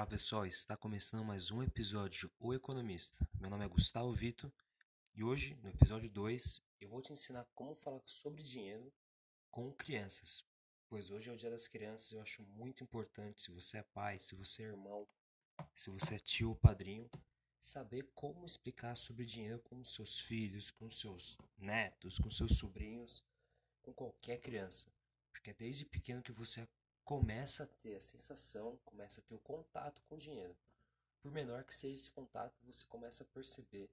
Fala pessoal, está começando mais um episódio O Economista. Meu nome é Gustavo Vito e hoje, no episódio 2, eu vou te ensinar como falar sobre dinheiro com crianças. Pois hoje é o Dia das Crianças, eu acho muito importante, se você é pai, se você é irmão, se você é tio ou padrinho, saber como explicar sobre dinheiro com seus filhos, com seus netos, com seus sobrinhos, com qualquer criança. Porque é desde pequeno que você começa a ter a sensação, começa a ter o contato com o dinheiro. Por menor que seja esse contato, você começa a perceber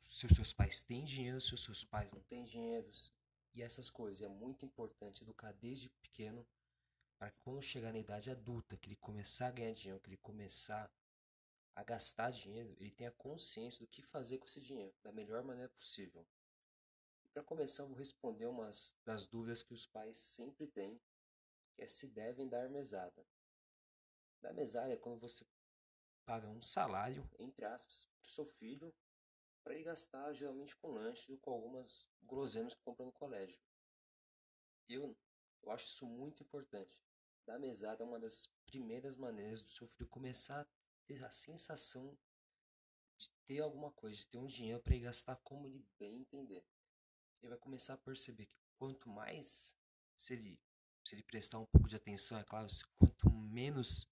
se os seus pais têm dinheiro, se os seus pais não têm dinheiro, e essas coisas. É muito importante educar desde pequeno para que quando chegar na idade adulta, que ele começar a ganhar dinheiro, que ele começar a gastar dinheiro, ele tenha consciência do que fazer com esse dinheiro da melhor maneira possível. Para começar, eu vou responder umas das dúvidas que os pais sempre têm que é se devem dar mesada. Dar mesada é quando você paga um salário, entre aspas, para seu filho para ir gastar geralmente com lanche ou com algumas guloseimas que compra no colégio. Eu, eu acho isso muito importante. Dar mesada é uma das primeiras maneiras do seu filho começar a ter a sensação de ter alguma coisa, de ter um dinheiro para ir gastar como ele bem entender. Ele vai começar a perceber que quanto mais se ele se ele prestar um pouco de atenção, é claro, quanto menos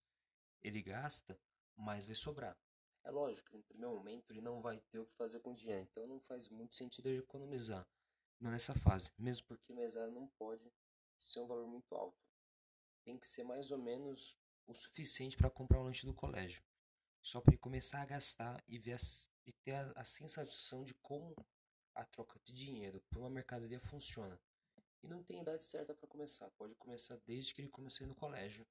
ele gasta, mais vai sobrar. É lógico que no primeiro momento ele não vai ter o que fazer com o dinheiro, então não faz muito sentido ele economizar. Não nessa fase, mesmo porque mesada não pode ser um valor muito alto. Tem que ser mais ou menos o suficiente para comprar o lanche do colégio. Só para ele começar a gastar e, ver a, e ter a, a sensação de como a troca de dinheiro por uma mercadoria funciona. E não tem idade certa para começar. Pode começar desde que ele comecei no colégio.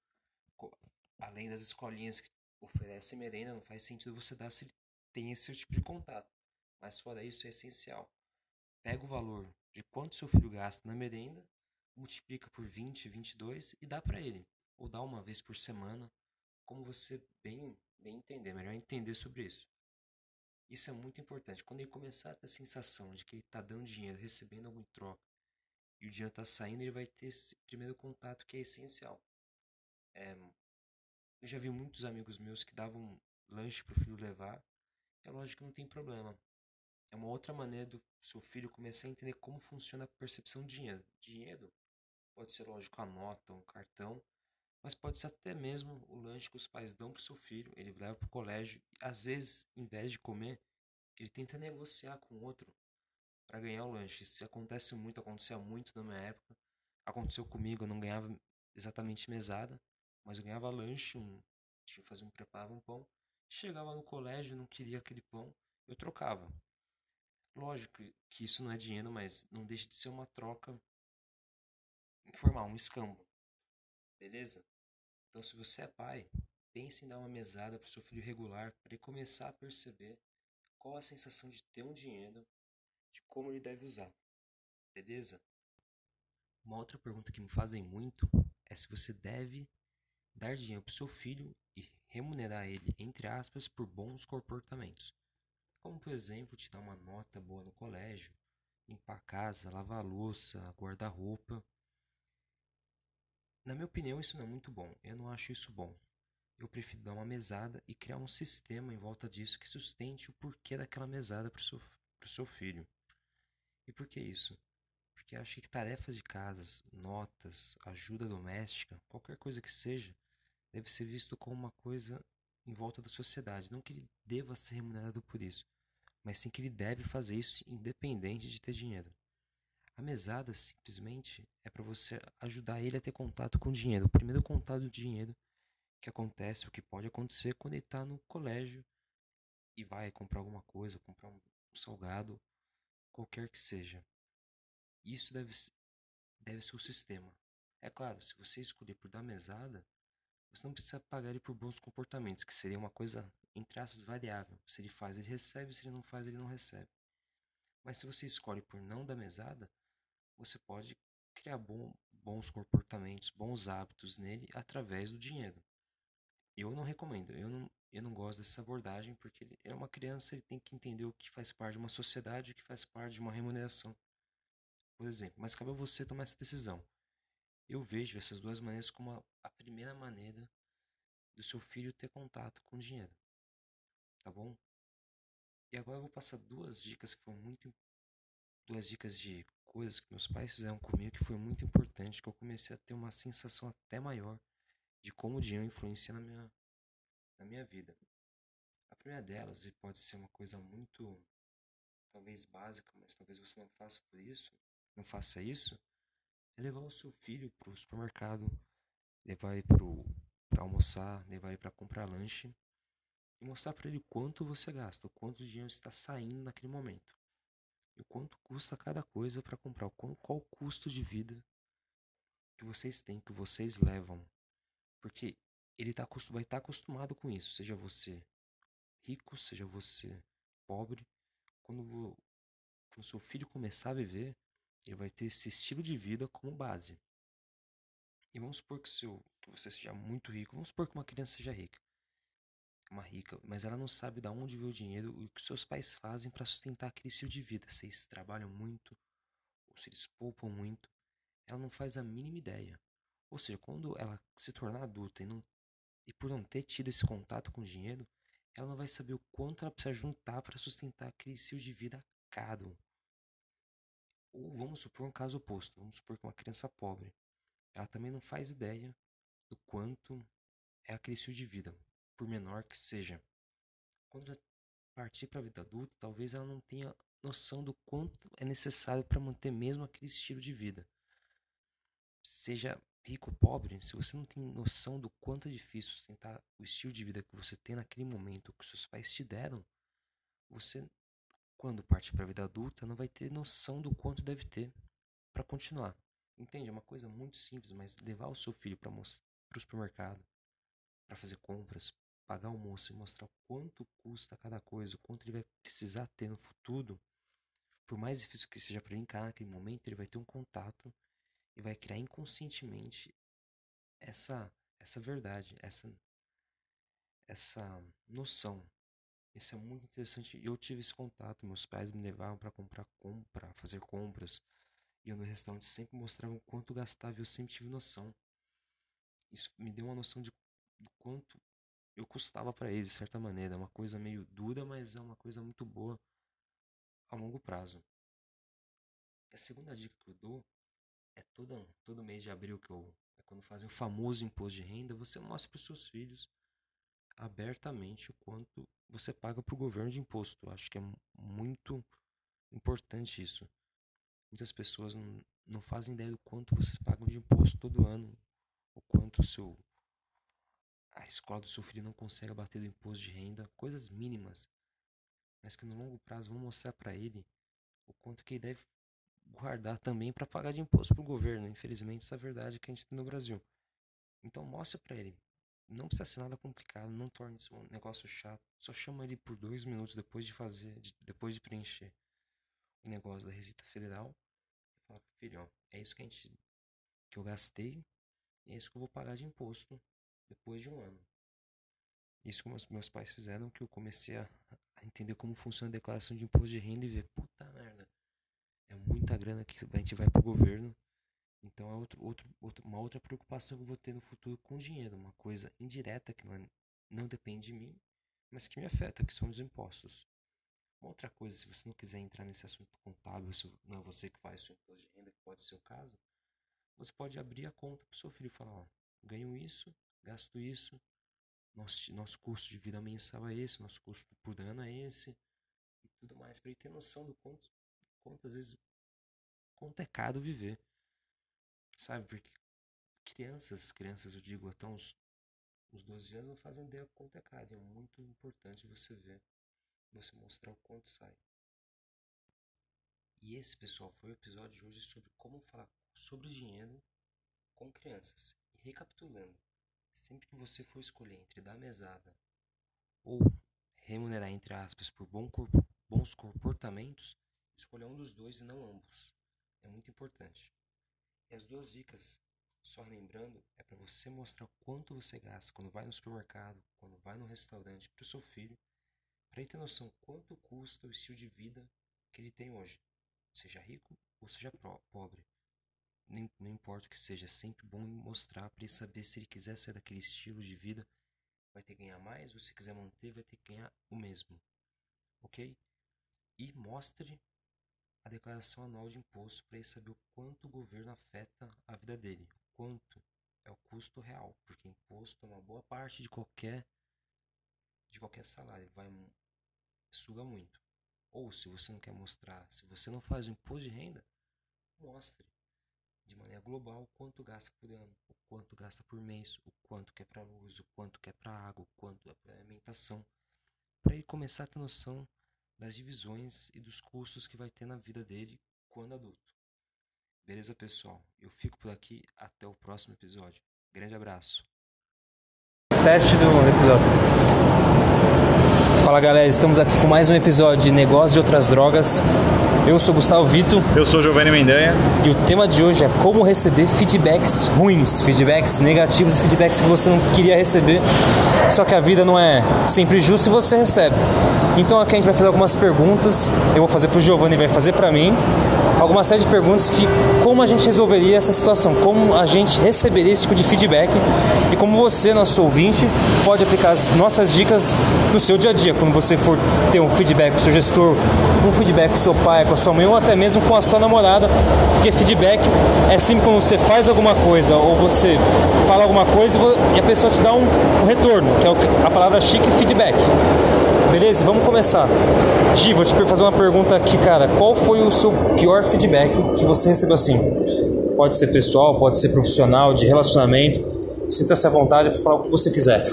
Além das escolinhas que oferecem merenda, não faz sentido você dar se ele tem esse tipo de contato. Mas fora isso, é essencial. Pega o valor de quanto seu filho gasta na merenda, multiplica por 20, 22 e dá para ele. Ou dá uma vez por semana, como você bem, bem entender. Melhor entender sobre isso. Isso é muito importante. Quando ele começar a ter a sensação de que ele está dando dinheiro, recebendo algo em troca, e o dinheiro está saindo, ele vai ter esse primeiro contato que é essencial. É, eu já vi muitos amigos meus que davam lanche para o filho levar. É lógico que não tem problema. É uma outra maneira do seu filho começar a entender como funciona a percepção de dinheiro. Dinheiro pode ser, lógico, a nota, um cartão, mas pode ser até mesmo o lanche que os pais dão para o seu filho. Ele leva para o colégio. E, às vezes, em vez de comer, ele tenta negociar com outro para ganhar o lanche. Isso acontece muito, acontecia muito na minha época. Aconteceu comigo, eu não ganhava exatamente mesada, mas eu ganhava lanche, um, tinha que fazer um preparava um pão. Chegava no colégio, não queria aquele pão, eu trocava. Lógico que isso não é dinheiro, mas não deixa de ser uma troca informal, um escambo. Beleza? Então, se você é pai, pense em dar uma mesada para o seu filho regular para ele começar a perceber qual a sensação de ter um dinheiro de como ele deve usar. Beleza? Uma outra pergunta que me fazem muito é se você deve dar dinheiro para seu filho e remunerar ele, entre aspas, por bons comportamentos. Como, por exemplo, te dar uma nota boa no colégio, limpar a casa, lavar a louça, guardar roupa. Na minha opinião, isso não é muito bom. Eu não acho isso bom. Eu prefiro dar uma mesada e criar um sistema em volta disso que sustente o porquê daquela mesada para o seu, seu filho. E por que isso? Porque acho que tarefas de casas, notas, ajuda doméstica, qualquer coisa que seja, deve ser visto como uma coisa em volta da sociedade. Não que ele deva ser remunerado por isso, mas sim que ele deve fazer isso independente de ter dinheiro. A mesada simplesmente é para você ajudar ele a ter contato com o dinheiro. O primeiro contato do dinheiro que acontece, o que pode acontecer quando ele está no colégio e vai comprar alguma coisa, comprar um salgado qualquer que seja. Isso deve, deve ser o sistema. É claro, se você escolher por dar mesada, você não precisa pagar ele por bons comportamentos, que seria uma coisa, entre aspas, variável. Se ele faz, ele recebe, se ele não faz, ele não recebe. Mas se você escolhe por não dar mesada, você pode criar bom, bons comportamentos, bons hábitos nele através do dinheiro. Eu não recomendo, eu não, eu não gosto dessa abordagem porque ele é uma criança, ele tem que entender o que faz parte de uma sociedade, o que faz parte de uma remuneração, por exemplo. Mas cabe a você tomar essa decisão. Eu vejo essas duas maneiras como a, a primeira maneira do seu filho ter contato com dinheiro. Tá bom? E agora eu vou passar duas dicas que foram muito duas dicas de coisas que meus pais fizeram comigo que foi muito importante, que eu comecei a ter uma sensação até maior de como o dinheiro influencia na minha na minha vida. A primeira delas, e pode ser uma coisa muito talvez básica, mas talvez você não faça por isso, não faça isso, é levar o seu filho para o supermercado, levar ele para almoçar, levar ele para comprar lanche e mostrar para ele quanto você gasta, o quanto dinheiro está saindo naquele momento. E o quanto custa cada coisa para comprar, qual, qual o custo de vida que vocês têm, que vocês levam. Porque ele tá, vai estar tá acostumado com isso, seja você rico, seja você pobre. Quando, quando seu filho começar a viver, ele vai ter esse estilo de vida como base. E vamos supor que, seu, que você seja muito rico, vamos supor que uma criança seja rica. Uma rica, mas ela não sabe de onde veio o dinheiro e o que seus pais fazem para sustentar aquele estilo de vida. Se eles trabalham muito, ou se eles poupam muito, ela não faz a mínima ideia. Ou seja, quando ela se tornar adulta e, não, e por não ter tido esse contato com o dinheiro, ela não vai saber o quanto ela precisa juntar para sustentar aquele estilo de vida caro. Ou vamos supor um caso oposto, vamos supor que uma criança pobre, ela também não faz ideia do quanto é aquele estilo de vida, por menor que seja. Quando ela partir para a vida adulta, talvez ela não tenha noção do quanto é necessário para manter mesmo aquele estilo de vida. Seja rico pobre, se você não tem noção do quanto é difícil sustentar o estilo de vida que você tem naquele momento, que seus pais te deram, você quando partir para a vida adulta, não vai ter noção do quanto deve ter para continuar. Entende? É uma coisa muito simples, mas levar o seu filho para o supermercado, para fazer compras, pagar almoço e mostrar quanto custa cada coisa, quanto ele vai precisar ter no futuro, por mais difícil que seja para ele encarar naquele momento, ele vai ter um contato e vai criar inconscientemente essa essa verdade, essa essa noção isso é muito interessante. Eu tive esse contato. Meus pais me levavam para comprar, compra, fazer compras. E eu no restaurante sempre mostrava o quanto gastava. E eu sempre tive noção. Isso me deu uma noção de do quanto eu custava para eles, de certa maneira. É uma coisa meio dura, mas é uma coisa muito boa a longo prazo. A segunda dica que eu dou é todo, todo mês de abril que eu é quando fazem o famoso imposto de renda, você mostra para os seus filhos abertamente o quanto você paga para o governo de imposto. Acho que é muito importante isso. Muitas pessoas não, não fazem ideia do quanto vocês pagam de imposto todo ano, o quanto o seu a escola do seu filho não consegue abater do imposto de renda, coisas mínimas, mas que no longo prazo vão mostrar para ele o quanto que ele deve guardar também para pagar de imposto para o governo. Infelizmente, essa é a verdade que a gente tem no Brasil. Então mostre para ele não precisa ser nada complicado, não torne isso um negócio chato. Só chama ele por dois minutos depois de fazer, de, depois de preencher o negócio da Receita Federal. E fala, filho, é isso que a gente que eu gastei é isso que eu vou pagar de imposto depois de um ano. Isso como os meus pais fizeram, que eu comecei a, a entender como funciona a declaração de imposto de renda e ver, puta merda, é muita grana que a gente vai pro governo então é outro, outro, outro, uma outra preocupação que eu vou ter no futuro com dinheiro, uma coisa indireta que não, é, não depende de mim, mas que me afeta, que são os impostos. Uma outra coisa, se você não quiser entrar nesse assunto contábil, se não é você que faz o imposto de renda, que pode ser o caso, você pode abrir a conta para o seu filho e falar, ó, ganho isso, gasto isso, nosso, nosso custo de vida mensal é esse, nosso custo por ano é esse, e tudo mais, para ele ter noção do quanto, quanto vezes, quanto é viver. Sabe, porque crianças, crianças eu digo até uns, uns 12 anos não fazem ideia quanto é caro. É muito importante você ver, você mostrar o quanto sai. E esse, pessoal, foi o episódio de hoje sobre como falar sobre dinheiro com crianças. E recapitulando, sempre que você for escolher entre dar mesada ou remunerar, entre aspas, por bom corpo, bons comportamentos, escolha um dos dois e não ambos. É muito importante. E as duas dicas, só lembrando, é para você mostrar quanto você gasta quando vai no supermercado, quando vai no restaurante para o seu filho, para ele ter noção quanto custa o estilo de vida que ele tem hoje, seja rico ou seja pobre. Nem, não importa o que seja, é sempre bom mostrar para ele saber se ele quiser ser daquele estilo de vida, vai ter que ganhar mais, ou se quiser manter, vai ter que ganhar o mesmo. Ok? E mostre a declaração anual de imposto para ele saber o quanto o governo afeta a vida dele, quanto é o custo real, porque imposto é uma boa parte de qualquer de qualquer salário, vai suga muito. Ou se você não quer mostrar, se você não faz o imposto de renda, mostre de maneira global quanto gasta por ano, o quanto gasta por mês, o quanto quer para luz, o quanto quer para água, o quanto é para alimentação, para ele começar a ter noção das divisões e dos custos que vai ter na vida dele quando adulto. Beleza, pessoal? Eu fico por aqui até o próximo episódio. Grande abraço. Teste do. Fala galera, estamos aqui com mais um episódio de Negócios de Outras Drogas. Eu sou Gustavo Vito. Eu sou Giovanni Mendanha. E o tema de hoje é como receber feedbacks ruins, feedbacks negativos e feedbacks que você não queria receber. Só que a vida não é sempre justa e você recebe. Então aqui a gente vai fazer algumas perguntas. Eu vou fazer para o Giovanni vai fazer para mim alguma série de perguntas que como a gente resolveria essa situação, como a gente receberia esse tipo de feedback e como você, nosso ouvinte, pode aplicar as nossas dicas no seu dia a dia, quando você for ter um feedback com o seu gestor, um feedback com o seu pai, com a sua mãe ou até mesmo com a sua namorada, porque feedback é sempre quando você faz alguma coisa ou você fala alguma coisa e a pessoa te dá um, um retorno, que é a palavra chique feedback. Beleza? Vamos começar. Gi, vou te fazer uma pergunta aqui, cara. Qual foi o seu pior feedback que você recebeu assim? Pode ser pessoal, pode ser profissional, de relacionamento. Sinta-se à vontade para falar o que você quiser.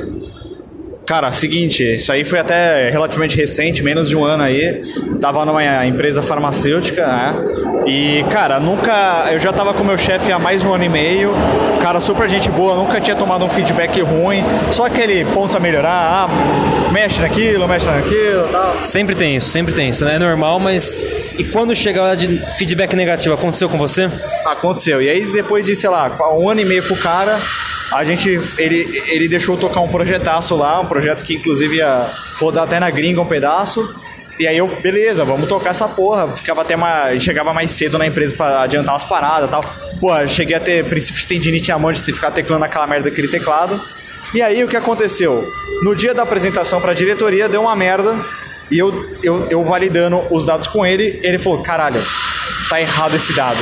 Cara, seguinte, isso aí foi até relativamente recente, menos de um ano aí. Tava numa empresa farmacêutica, né? E, cara, nunca. Eu já tava com meu chefe há mais de um ano e meio. Cara, super gente boa, nunca tinha tomado um feedback ruim. Só aquele ponto a melhorar, ah, mexe naquilo, mexe naquilo tal. Sempre tem isso, sempre tem isso, né? É normal, mas. E quando chega a hora de feedback negativo, aconteceu com você? Aconteceu. E aí, depois de, sei lá, um ano e meio pro cara, a gente, ele, ele deixou tocar um projetaço lá, um projeto que inclusive ia rodar até na gringa um pedaço. E aí eu, beleza, vamos tocar essa porra. Ficava até mais. Chegava mais cedo na empresa para adiantar umas paradas e tal. Pô, cheguei a ter princípio de tendinite amante de ficar teclando aquela merda daquele teclado. E aí o que aconteceu? No dia da apresentação para a diretoria deu uma merda. E eu, eu, eu validando os dados com ele, ele falou: caralho, tá errado esse dado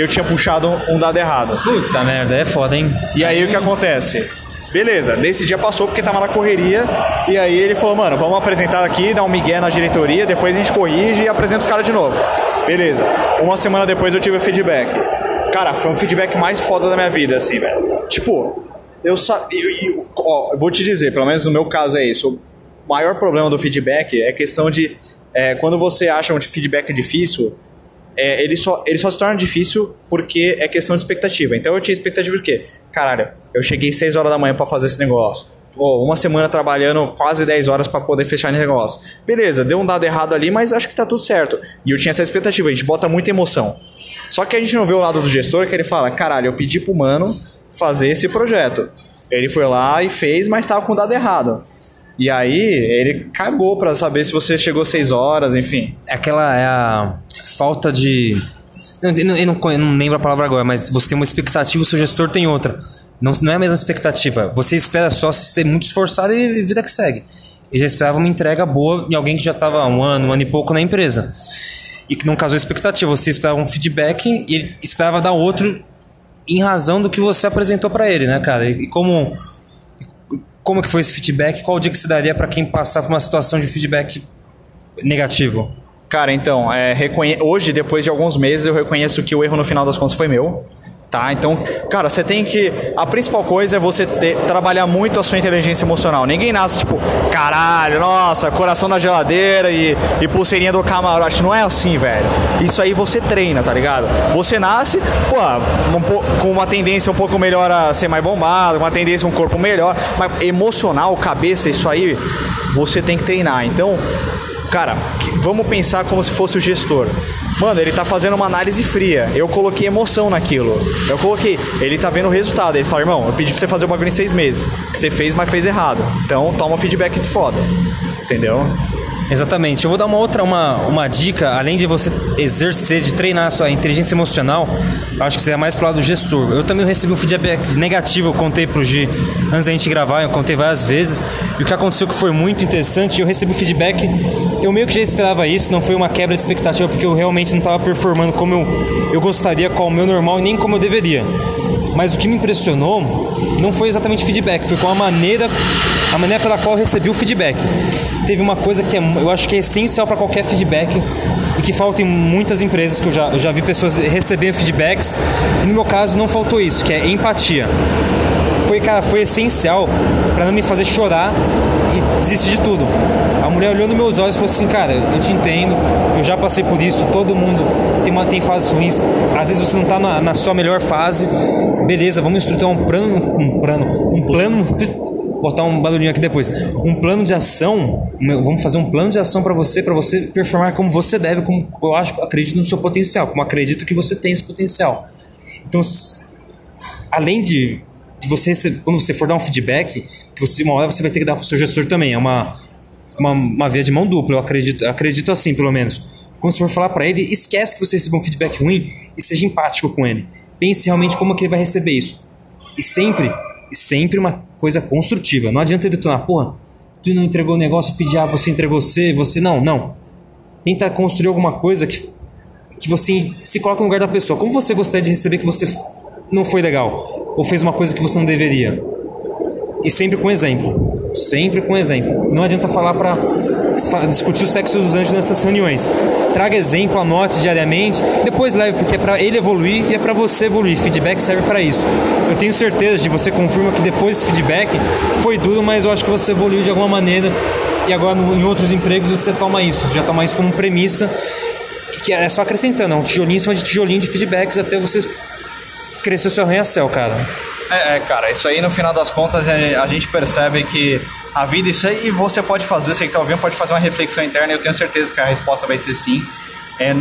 eu tinha puxado um dado errado. Puta merda, é foda, hein? E aí, o que acontece? Beleza, nesse dia passou porque tava na correria. E aí ele falou, mano, vamos apresentar aqui, dar um migué na diretoria, depois a gente corrige e apresenta os caras de novo. Beleza. Uma semana depois eu tive o feedback. Cara, foi um feedback mais foda da minha vida, assim, velho. Tipo, eu só. Ó, eu vou te dizer, pelo menos no meu caso é isso. O maior problema do feedback é a questão de. É, quando você acha um feedback difícil, é, ele, só, ele só se torna difícil porque é questão de expectativa. Então eu tinha expectativa de quê? Caralho, eu cheguei 6 horas da manhã para fazer esse negócio. Oh, uma semana trabalhando quase 10 horas para poder fechar esse negócio. Beleza, deu um dado errado ali, mas acho que tá tudo certo. E eu tinha essa expectativa, a gente bota muita emoção. Só que a gente não vê o lado do gestor que ele fala: caralho, eu pedi pro mano fazer esse projeto. Ele foi lá e fez, mas tava com o dado errado. E aí ele cagou para saber se você chegou 6 horas, enfim. É aquela é a falta de. Eu não, eu, não, eu não lembro a palavra agora, mas você tem uma expectativa, o seu gestor tem outra. Não, não é a mesma expectativa. Você espera só ser muito esforçado e vida que segue. Ele já esperava uma entrega boa em alguém que já estava um ano, um ano e pouco na empresa. E que não casou expectativa. Você esperava um feedback e ele esperava dar outro em razão do que você apresentou para ele, né, cara? E como como que foi esse feedback? Qual o dia que você daria para quem passar por uma situação de feedback negativo? Cara, então, é, reconhe... hoje, depois de alguns meses, eu reconheço que o erro no final das contas foi meu. Tá? Então, cara, você tem que. A principal coisa é você ter, trabalhar muito a sua inteligência emocional. Ninguém nasce tipo, caralho, nossa, coração na geladeira e, e pulseirinha do camarote. Não é assim, velho. Isso aí você treina, tá ligado? Você nasce, pô, um, com uma tendência um pouco melhor a ser mais bombado, uma tendência um corpo melhor, mas emocional, cabeça, isso aí você tem que treinar. Então, cara, vamos pensar como se fosse o gestor. Mano, ele tá fazendo uma análise fria. Eu coloquei emoção naquilo. Eu coloquei. Ele tá vendo o resultado. Ele fala, irmão, eu pedi pra você fazer o bagulho em seis meses. Você fez, mas fez errado. Então toma feedback de foda. Entendeu? Exatamente. Eu vou dar uma outra uma, uma dica, além de você exercer, de treinar a sua inteligência emocional, acho que seria mais pro lado do gestor. Eu também recebi um feedback negativo, eu contei pro G antes da gente gravar, eu contei várias vezes. E o que aconteceu que foi muito interessante, eu recebi feedback, eu meio que já esperava isso, não foi uma quebra de expectativa, porque eu realmente não estava performando como eu, eu gostaria, com o meu normal, nem como eu deveria. Mas o que me impressionou não foi exatamente feedback, foi com a maneira, a maneira pela qual eu recebi o feedback. Teve uma coisa que é, eu acho que é essencial para qualquer feedback e que falta em muitas empresas que eu já, eu já vi pessoas recebendo feedbacks e no meu caso não faltou isso, que é empatia. Foi, cara, foi essencial para não me fazer chorar e desistir de tudo. A mulher olhou nos meus olhos e falou assim, cara, eu te entendo, eu já passei por isso, todo mundo tem, uma, tem fases ruins, às vezes você não está na, na, sua melhor fase, beleza, vamos estruturar um plano, um plano, um plano, botar um barulhinho aqui depois, um plano de ação, vamos fazer um plano de ação para você, para você performar como você deve, como eu acho, acredito no seu potencial, como acredito que você tem esse potencial. Então, além de, de você, quando você for dar um feedback, que você, uma hora você vai ter que dar para o seu gestor também, é uma, uma, uma via de mão dupla, eu acredito, acredito assim, pelo menos quando você for falar para ele, esquece que você recebeu um feedback ruim e seja empático com ele. Pense realmente como que ele vai receber isso. E sempre, sempre uma coisa construtiva. Não adianta detonar, porra, tu não entregou o negócio, pedir, ah, você entregou você, você. Não, não. Tenta construir alguma coisa que, que você se coloca no lugar da pessoa. Como você gostaria de receber que você não foi legal? Ou fez uma coisa que você não deveria? E sempre com exemplo. Sempre com exemplo. Não adianta falar para discutir o sexo dos anjos nessas reuniões. Traga exemplo, anote diariamente, depois leve, porque é para ele evoluir e é para você evoluir. Feedback serve para isso. Eu tenho certeza de você confirma que depois desse feedback foi duro, mas eu acho que você evoluiu de alguma maneira e agora em outros empregos você toma isso, já toma isso como premissa, que é só acrescentando, é um tijolinho em cima de tijolinho de feedbacks até você crescer o seu arranha-céu, cara. É, é, cara, isso aí no final das contas é, a gente percebe que a vida, isso aí você pode fazer, você que está ouvindo pode fazer uma reflexão interna, eu tenho certeza que a resposta vai ser sim. É,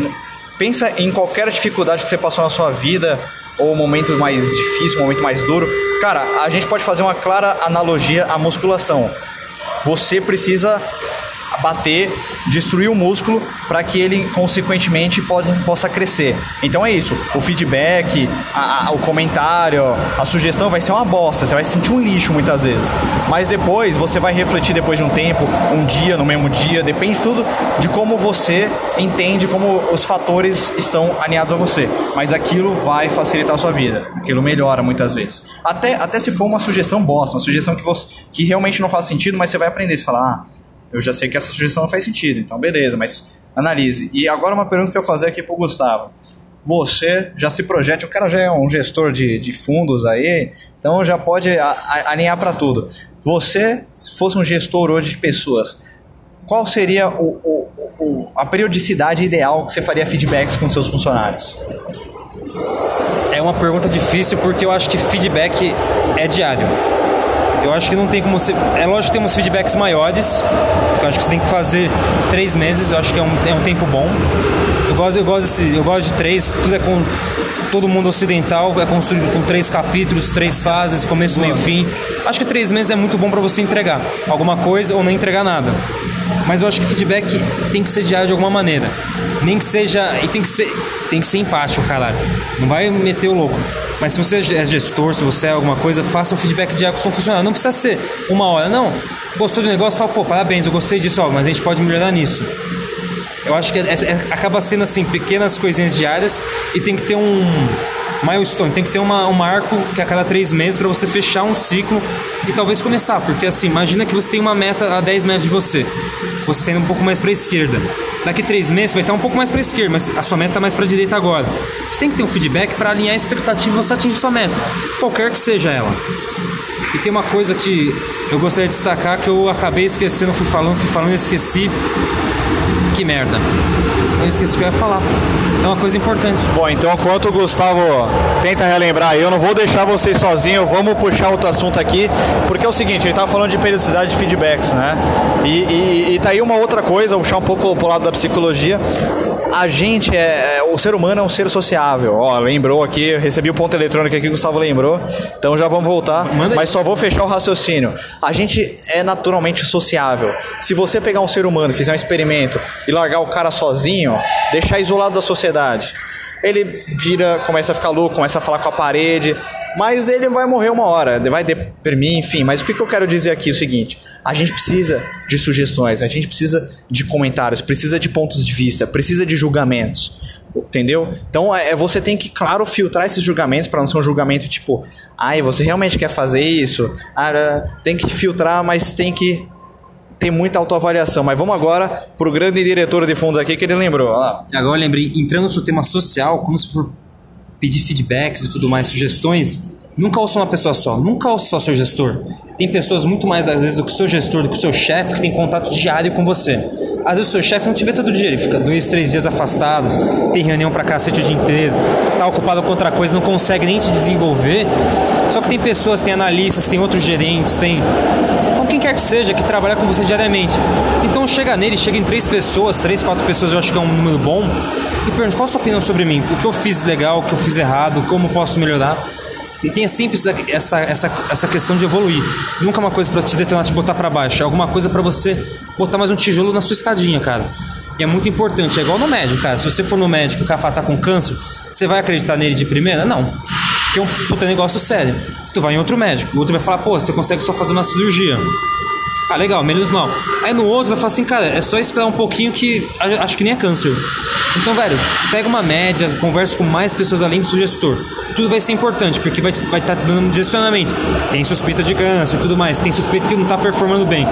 pensa em qualquer dificuldade que você passou na sua vida, ou momento mais difícil, momento mais duro. Cara, a gente pode fazer uma clara analogia à musculação. Você precisa bater, destruir o músculo para que ele consequentemente pode, possa crescer. Então é isso. O feedback, a, a, o comentário, a sugestão vai ser uma bosta. Você vai sentir um lixo muitas vezes. Mas depois você vai refletir depois de um tempo, um dia, no mesmo dia, depende tudo de como você entende como os fatores estão alinhados a você. Mas aquilo vai facilitar a sua vida. Aquilo melhora muitas vezes. Até, até se for uma sugestão bosta, uma sugestão que, você, que realmente não faz sentido, mas você vai aprender. Você fala, ah, eu já sei que essa sugestão não faz sentido, então beleza, mas analise. E agora uma pergunta que eu fazer aqui pro Gustavo. Você já se projeta, o cara já é um gestor de, de fundos aí, então já pode a, a, alinhar para tudo. Você, se fosse um gestor hoje de pessoas, qual seria o, o, o, a periodicidade ideal que você faria feedbacks com seus funcionários? É uma pergunta difícil porque eu acho que feedback é diário. Eu acho que não tem como você. É lógico que tem uns feedbacks maiores. Eu acho que você tem que fazer três meses. Eu acho que é um, é um tempo bom. Eu gosto, eu, gosto desse, eu gosto de três. Tudo é com todo mundo ocidental é construído com três capítulos, três fases, começo, meio, fim. Acho que três meses é muito bom para você entregar alguma coisa ou não entregar nada. Mas eu acho que feedback tem que ser diário de alguma maneira. Nem que seja. E tem que ser. Tem que ser empático, caralho. Não vai meter o louco. Mas se você é gestor, se você é alguma coisa, faça um feedback diário com o seu funcionário. Não precisa ser uma hora, não. Gostou do negócio, fala, pô, parabéns, eu gostei disso, ó, mas a gente pode melhorar nisso. Eu acho que é, é, acaba sendo assim, pequenas coisinhas diárias e tem que ter um milestone, tem que ter uma, um marco que a cada três meses para você fechar um ciclo e talvez começar, porque assim, imagina que você tem uma meta a 10 metros de você, você está indo um pouco mais para a esquerda. Daqui três meses vai estar um pouco mais para esquerda, mas a sua meta está mais para direita agora. Você tem que ter um feedback para alinhar a expectativa e você atingir sua meta, qualquer que seja ela. E tem uma coisa que eu gostaria de destacar que eu acabei esquecendo, fui falando, fui falando e esqueci. Que merda. Eu esqueci o que eu ia falar. É uma coisa importante. Bom, então enquanto o Gustavo tenta relembrar, eu não vou deixar vocês sozinhos, vamos puxar outro assunto aqui, porque é o seguinte, ele estava falando de periodicidade de feedbacks, né? E, e, e tá aí uma outra coisa, vou puxar um pouco pro lado da psicologia. a gente é, é, O ser humano é um ser sociável. Ó, lembrou aqui, recebi o ponto eletrônico aqui que o Gustavo lembrou. Então já vamos voltar. Manda mas só vou fechar o raciocínio. A gente é naturalmente sociável. Se você pegar um ser humano, fizer um experimento e largar o cara sozinho, deixar isolado da sociedade, ele vira, começa a ficar louco, começa a falar com a parede, mas ele vai morrer uma hora, vai deprimir, enfim. Mas o que, eu quero dizer aqui é o seguinte: a gente precisa de sugestões, a gente precisa de comentários, precisa de pontos de vista, precisa de julgamentos. Entendeu? Então é, você tem que, claro, filtrar esses julgamentos para não ser um julgamento tipo, ai, você realmente quer fazer isso? Ah, tem que filtrar, mas tem que ter muita autoavaliação. Mas vamos agora pro grande diretor de fundos aqui que ele lembrou. Agora eu lembrei, entrando no tema social, como se for pedir feedbacks e tudo mais, sugestões, nunca ouça uma pessoa só, nunca ouça só seu gestor. Tem pessoas muito mais, às vezes, do que o seu gestor, do que o seu chefe, que tem contato diário com você. Às vezes o seu chefe não te vê todo dia, ele fica dois, três dias afastados, tem reunião pra cacete o dia inteiro, tá ocupado com outra coisa, não consegue nem te desenvolver. Só que tem pessoas, tem analistas, tem outros gerentes, tem quer que seja que trabalha com você diariamente. Então chega nele, chega em três pessoas, três, quatro pessoas, eu acho que é um número bom, e pergunta qual a sua opinião sobre mim, o que eu fiz legal, o que eu fiz errado, como posso melhorar. E tenha sempre essa, essa, essa questão de evoluir. Nunca uma coisa para te detonar, te botar para baixo. É alguma coisa para você botar mais um tijolo na sua escadinha, cara. E é muito importante. É igual no médico, cara. Se você for no médico e o cara tá com câncer, você vai acreditar nele de primeira? Não. Porque é um puta negócio sério. Tu vai em outro médico. O outro vai falar, pô, você consegue só fazer uma cirurgia. Ah, legal, menos mal. Aí no outro vai falar assim, cara, é só esperar um pouquinho que acho que nem é câncer. Então, velho, pega uma média, conversa com mais pessoas além do sugestor. Tudo vai ser importante, porque vai estar vai tá te dando um direcionamento. Tem suspeita de câncer tudo mais, tem suspeita que não está performando bem.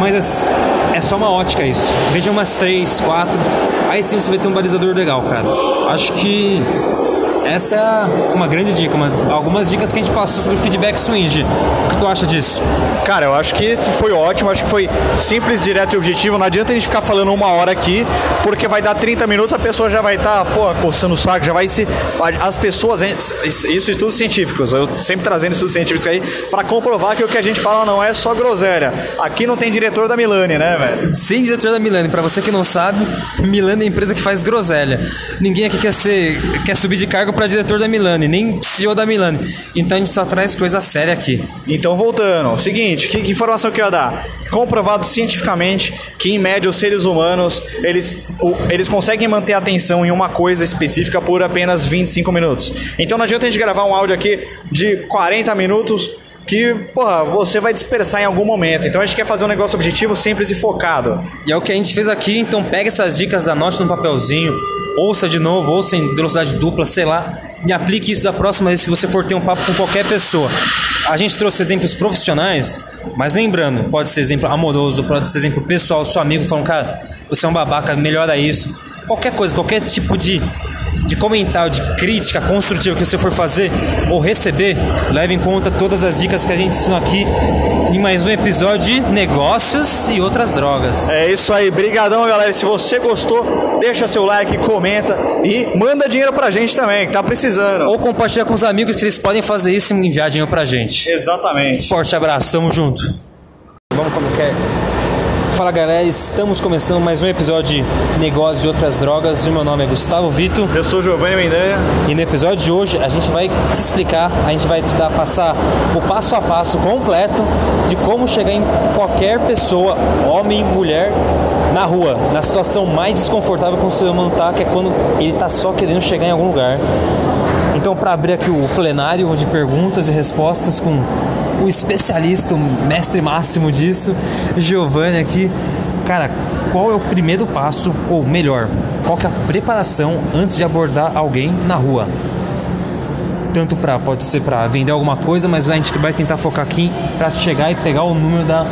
Mas é, é só uma ótica isso. Veja umas três, quatro. Aí sim você vai ter um balizador legal, cara. Acho que essa é uma grande dica, uma, algumas dicas que a gente passou sobre feedback swing. O que tu acha disso? Cara, eu acho que foi ótimo, acho que foi simples, direto e objetivo. Não adianta a gente ficar falando uma hora aqui, porque vai dar 30 minutos, a pessoa já vai estar, tá, pô, coçando o saco, já vai se. As pessoas, isso estudos científicos, eu sempre trazendo estudos científicos aí, para comprovar que o que a gente fala não é só groselha. Aqui não tem diretor da Milani, né, velho? Sim, diretor da Milani. Para você que não sabe, Milani é a empresa que faz groselha. Ninguém aqui quer ser, quer subir de cargo para diretor da Milani, nem CEO da Milani. Então a gente só traz coisa séria aqui. Então voltando, seguinte, que, que informação que eu ia dar? Comprovado cientificamente que em média os seres humanos eles, o, eles conseguem manter a atenção em uma coisa específica por apenas 25 minutos. Então não adianta a gente gravar um áudio aqui de 40 minutos que, porra, você vai dispersar em algum momento. Então a gente quer fazer um negócio objetivo, simples e focado. E é o que a gente fez aqui, então pega essas dicas, anote no papelzinho, ouça de novo, ouça em velocidade dupla, sei lá, e aplique isso da próxima vez que você for ter um papo com qualquer pessoa. A gente trouxe exemplos profissionais, mas lembrando, pode ser exemplo amoroso, pode ser exemplo pessoal, seu amigo falando, cara, você é um babaca, melhora isso. Qualquer coisa, qualquer tipo de de comentário, de crítica construtiva que você for fazer ou receber, leve em conta todas as dicas que a gente ensinou aqui em mais um episódio de negócios e outras drogas. É isso aí, brigadão galera. Se você gostou, deixa seu like, comenta e manda dinheiro pra gente também, que tá precisando. Ou compartilha com os amigos que eles podem fazer isso e enviar dinheiro pra gente. Exatamente. Forte abraço, tamo junto. Vamos como quer. Fala galera, estamos começando mais um episódio de Negócios e Outras Drogas. O meu nome é Gustavo Vito. Eu sou Giovanni Mendanha. E no episódio de hoje a gente vai te explicar, a gente vai te dar passar o passo a passo completo de como chegar em qualquer pessoa, homem, mulher, na rua, na situação mais desconfortável que o ser humano tá, que é quando ele tá só querendo chegar em algum lugar. Então, para abrir aqui o plenário de perguntas e respostas com o especialista, o mestre máximo disso, Giovanni aqui. Cara, qual é o primeiro passo, ou melhor, qual é a preparação antes de abordar alguém na rua? Tanto para pode ser para vender alguma coisa, mas a gente vai tentar focar aqui para chegar e pegar o número da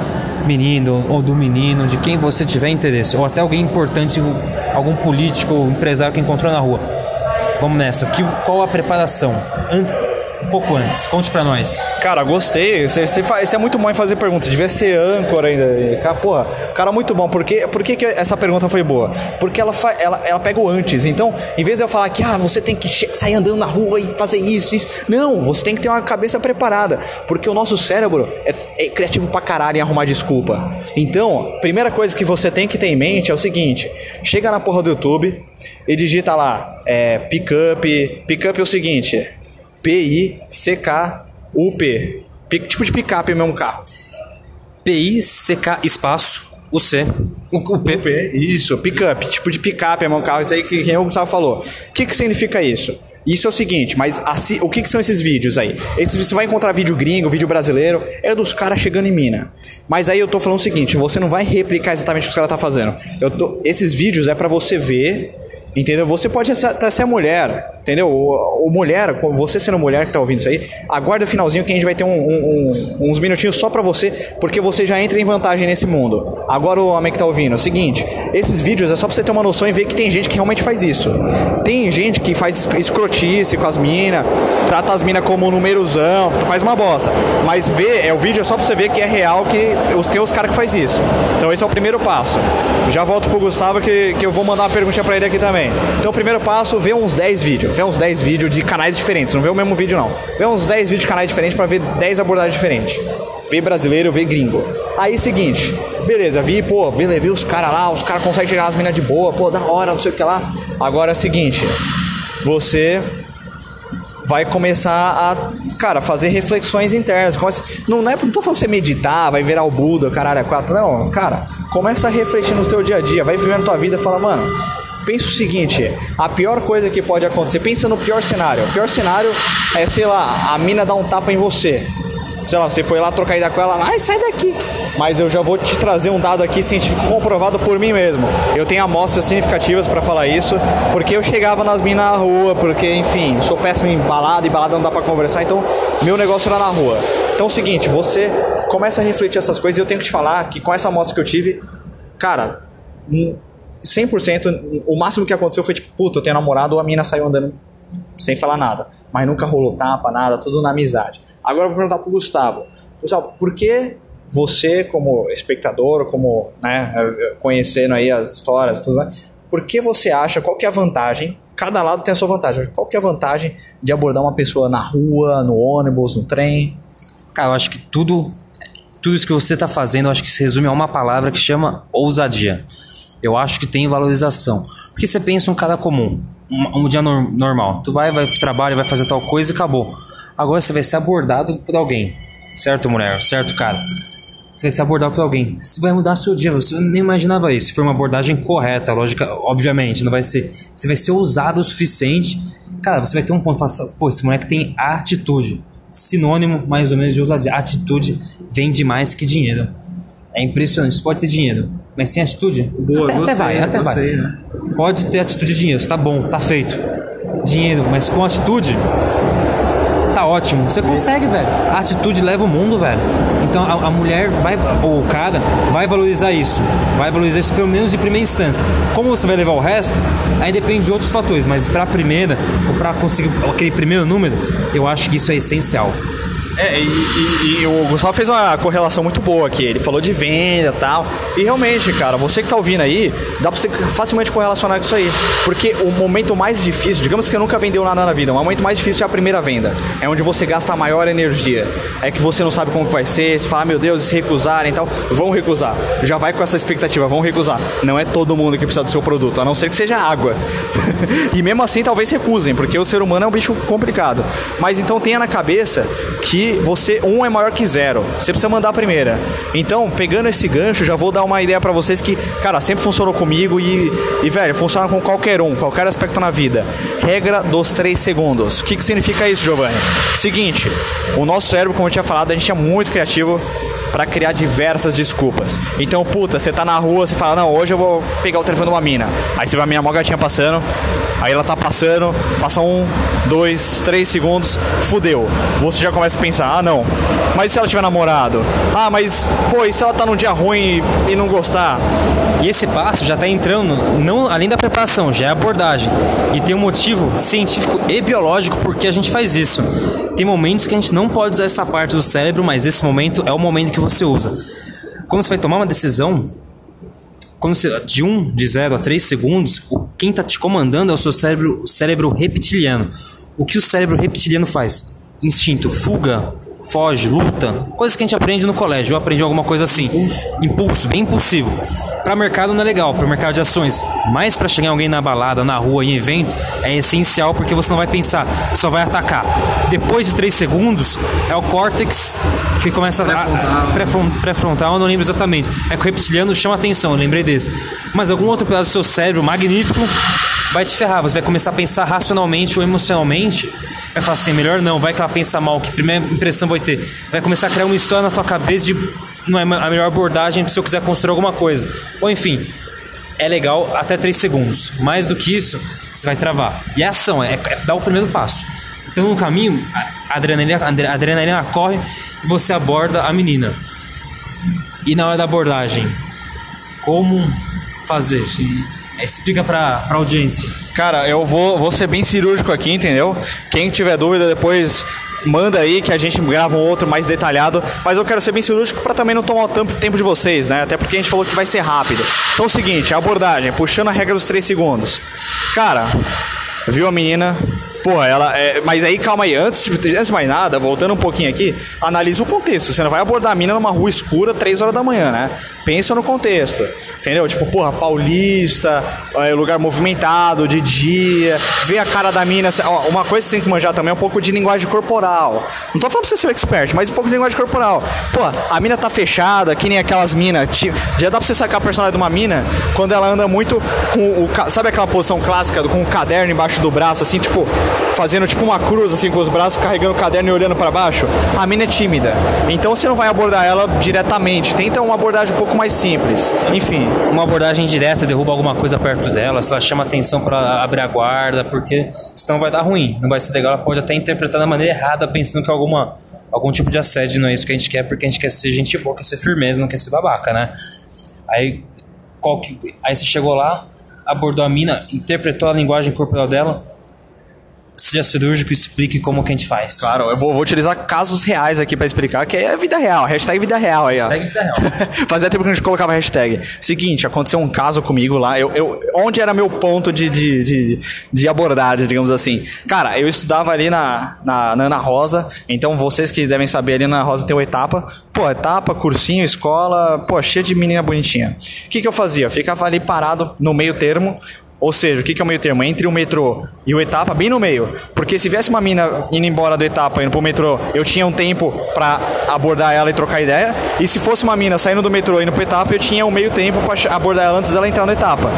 menino ou do menino, de quem você tiver interesse, ou até alguém importante, algum político ou empresário que encontrou na rua. Vamos nessa. Qual a preparação antes um pouco antes. Conte pra nós. Cara, gostei. Você, é muito bom em fazer perguntas. Devia ser âncora ainda. Cara, porra, cara, muito bom. Por que, por que, que essa pergunta foi boa? Porque ela, fa, ela, ela pega o antes. Então, em vez de eu falar que ah, você tem que sair andando na rua e fazer isso, isso. Não, você tem que ter uma cabeça preparada. Porque o nosso cérebro é é criativo pra caralho em arrumar desculpa. Então, primeira coisa que você tem que ter em mente é o seguinte: chega na porra do YouTube e digita lá, é, pickup. Pickup é o seguinte: P-I-C-K-U-P. Tipo de picape mesmo carro. P-I-C-K espaço, o C, o, o P. P, isso, pickup, tipo de picape é mesmo carro. Isso aí que quem o Gustavo falou. O que, que significa isso? Isso é o seguinte, mas assim, o que, que são esses vídeos aí? Esses, você vai encontrar vídeo gringo, vídeo brasileiro, é dos caras chegando em mina. Mas aí eu tô falando o seguinte, você não vai replicar exatamente o que os caras tá fazendo. Tô, esses vídeos é para você ver Entendeu? Você pode até ser mulher, entendeu? O, mulher, você sendo mulher que tá ouvindo isso aí, aguarda o finalzinho que a gente vai ter um, um, um, uns minutinhos só pra você, porque você já entra em vantagem nesse mundo. Agora o homem que tá ouvindo, é o seguinte, esses vídeos é só pra você ter uma noção e ver que tem gente que realmente faz isso. Tem gente que faz escrotice com as minas, trata as minas como numerosão, faz uma bosta. Mas vê, é o vídeo é só pra você ver que é real que os, tem os caras que faz isso. Então esse é o primeiro passo. Já volto pro Gustavo que, que eu vou mandar uma pergunta pra ele aqui também. Então, o primeiro passo, vê uns 10 vídeos. Vê uns 10 vídeos de canais diferentes. Não vê o mesmo vídeo, não. Vê uns 10 vídeos de canais diferentes para ver 10 abordagens diferentes. Vê brasileiro, vê gringo. Aí, seguinte. Beleza, vi, pô, vi, vi os caras lá, os caras conseguem chegar nas minas de boa, pô, da hora, não sei o que lá. Agora é o seguinte. Você vai começar a, cara, fazer reflexões internas. Não, não, é, não tô falando você meditar, vai virar o Buda, caralho, é quatro. Não, cara, começa a refletir no teu dia a dia, vai vivendo tua vida e fala, mano, pensa o seguinte: a pior coisa que pode acontecer, pensa no pior cenário. O pior cenário é, sei lá, a mina dar um tapa em você. Sei lá, você foi lá trocar ideia com ela, ai, sai daqui. Mas eu já vou te trazer um dado aqui científico comprovado por mim mesmo. Eu tenho amostras significativas para falar isso, porque eu chegava nas minas na rua, porque, enfim, sou péssimo em balada e balada não dá para conversar, então meu negócio era na rua. Então é o seguinte, você começa a refletir essas coisas e eu tenho que te falar que com essa amostra que eu tive, cara, 100%, o máximo que aconteceu foi tipo, puta, eu tenho namorado ou a mina saiu andando sem falar nada. Mas nunca rolou tapa, nada, tudo na amizade. Agora eu vou perguntar pro Gustavo. Gustavo, por que você, como espectador, como, né, conhecendo aí as histórias e tudo mais, por que você acha, qual que é a vantagem, cada lado tem a sua vantagem, qual que é a vantagem de abordar uma pessoa na rua, no ônibus, no trem? Cara, eu acho que tudo, tudo isso que você está fazendo, eu acho que se resume a uma palavra que chama ousadia eu acho que tem valorização. Porque você pensa um cara comum, um, um dia no, normal. Tu vai, vai pro trabalho, vai fazer tal coisa e acabou. Agora você vai ser abordado por alguém. Certo, mulher? Certo, cara? Você vai ser abordado por alguém. Você vai mudar seu dia. Você nem imaginava isso. For uma abordagem correta, lógica, obviamente, não vai ser. Você vai ser ousado o suficiente. Cara, você vai ter um ponto. Pô, esse moleque tem atitude. Sinônimo, mais ou menos, de ousadia. Atitude vende mais que dinheiro. É impressionante. Você pode ter dinheiro, mas sem atitude, Boa, até, gostei, até vai, até gostei, vai. Né? Pode ter atitude de dinheiro, tá bom, tá feito. Dinheiro, mas com atitude, tá ótimo. Você consegue, velho. A atitude leva o mundo, velho. Então a, a, mulher vai, ou o cara, vai valorizar isso. Vai valorizar isso pelo menos de primeira instância. Como você vai levar o resto, aí depende de outros fatores. Mas pra primeira, ou pra conseguir aquele primeiro número, eu acho que isso é essencial. É, e, e, e, o Gustavo fez uma correlação muito boa aqui. Ele falou de venda e tal. E realmente, cara, você que tá ouvindo aí, dá pra você facilmente correlacionar com isso aí. Porque o momento mais difícil, digamos que você nunca vendeu nada na vida, o momento mais difícil é a primeira venda. É onde você gasta a maior energia. É que você não sabe como vai ser, você fala, ah, meu Deus, se recusarem e tal, vão recusar. Já vai com essa expectativa, vão recusar. Não é todo mundo que precisa do seu produto, a não ser que seja água. e mesmo assim, talvez recusem, porque o ser humano é um bicho complicado. Mas então tenha na cabeça que você um é maior que zero. Você precisa mandar a primeira. Então, pegando esse gancho, já vou dar uma ideia para vocês que, cara, sempre funcionou comigo e, e, velho, funciona com qualquer um, qualquer aspecto na vida. Regra dos três segundos. O que, que significa isso, Giovanni? Seguinte, o nosso cérebro, como eu tinha falado, a gente é muito criativo para criar diversas desculpas. Então, puta, você tá na rua, você fala, não, hoje eu vou pegar o telefone de uma mina. Aí você vai minha mó gatinha passando, aí ela tá passando, passa um, dois, três segundos, fudeu. Você já começa a pensar, ah não, mas se ela tiver namorado? Ah, mas, pô, e se ela tá num dia ruim e, e não gostar? E esse passo já está entrando, não além da preparação, já é abordagem. E tem um motivo científico e biológico porque a gente faz isso. Tem momentos que a gente não pode usar essa parte do cérebro, mas esse momento é o momento que você usa. Quando você vai tomar uma decisão, quando você, de 1, um, de 0 a 3 segundos, quem está te comandando é o seu cérebro, cérebro reptiliano. O que o cérebro reptiliano faz? Instinto, fuga, foge, luta, coisas que a gente aprende no colégio. Eu aprendi alguma coisa assim. Impulso, bem impulsivo. Para mercado não é legal, para mercado de ações. Mas para chegar alguém na balada, na rua, em evento, é essencial porque você não vai pensar, só vai atacar. Depois de 3 segundos, é o córtex que começa a. Pré-frontal, eu não lembro exatamente. É que o reptiliano chama atenção, eu lembrei desse. Mas algum outro pedaço do seu cérebro magnífico vai te ferrar. Você vai começar a pensar racionalmente ou emocionalmente. Vai falar assim, melhor não, vai que ela pensa mal, que primeira impressão vai ter. Vai começar a criar uma história na tua cabeça de não é a melhor abordagem se eu quiser construir alguma coisa. Ou enfim, é legal até 3 segundos. Mais do que isso, você vai travar. E a ação é, é dar o primeiro passo. Então no caminho, a adrenalina, a adrenalina corre e você aborda a menina. E na hora da abordagem, como fazer? Sim. Explica pra, pra audiência. Cara, eu vou, vou ser bem cirúrgico aqui, entendeu? Quem tiver dúvida depois manda aí que a gente grava um outro mais detalhado. Mas eu quero ser bem cirúrgico para também não tomar tanto tempo de vocês, né? Até porque a gente falou que vai ser rápido. Então é o seguinte, a abordagem, puxando a regra dos 3 segundos. Cara, viu a menina, Pô, ela. É, mas aí, calma aí, antes de, antes de mais nada, voltando um pouquinho aqui, analisa o contexto. Você não vai abordar a mina numa rua escura, 3 horas da manhã, né? Pensa no contexto. Entendeu? Tipo, porra, paulista, é, lugar movimentado, de dia, vê a cara da mina. Ó, uma coisa que você tem que manjar também é um pouco de linguagem corporal. Não tô falando pra você ser um expert, mas um pouco de linguagem corporal. Pô, a mina tá fechada, que nem aquelas minas. Já dá pra você sacar a personalidade de uma mina quando ela anda muito com o. Sabe aquela posição clássica com o caderno embaixo do braço, assim, tipo, fazendo tipo uma cruz, assim, com os braços, carregando o caderno e olhando para baixo? A mina é tímida. Então você não vai abordar ela diretamente. Tenta uma abordagem um pouco mais simples. Enfim uma abordagem direta, derruba alguma coisa perto dela, só chama atenção para abrir a guarda, porque senão vai dar ruim, não vai ser legal. Ela pode até interpretar da maneira errada, pensando que alguma, algum tipo de assédio não é isso que a gente quer, porque a gente quer ser gente boa, quer ser firmeza, não quer ser babaca, né? Aí, qual que, aí você chegou lá, abordou a mina, interpretou a linguagem corporal dela, seja cirúrgico, explique como que a gente faz. Claro, eu vou, vou utilizar casos reais aqui para explicar, que é vida real, hashtag vida real aí, ó. Hashtag vida real. Fazia tempo que a gente colocava hashtag. Seguinte, aconteceu um caso comigo lá, eu, eu onde era meu ponto de, de, de, de, abordagem, digamos assim. Cara, eu estudava ali na, na, na Ana Rosa, então vocês que devem saber, ali na Rosa tem o Etapa. Pô, etapa, cursinho, escola, pô, cheia de menina bonitinha. O que, que eu fazia? Eu ficava ali parado no meio termo, ou seja, o que é o meio termo? Entre o metrô e o etapa, bem no meio. Porque se viesse uma mina indo embora do etapa, indo pro metrô, eu tinha um tempo para abordar ela e trocar ideia. E se fosse uma mina saindo do metrô e indo pro etapa, eu tinha um meio tempo para abordar ela antes dela entrar no etapa.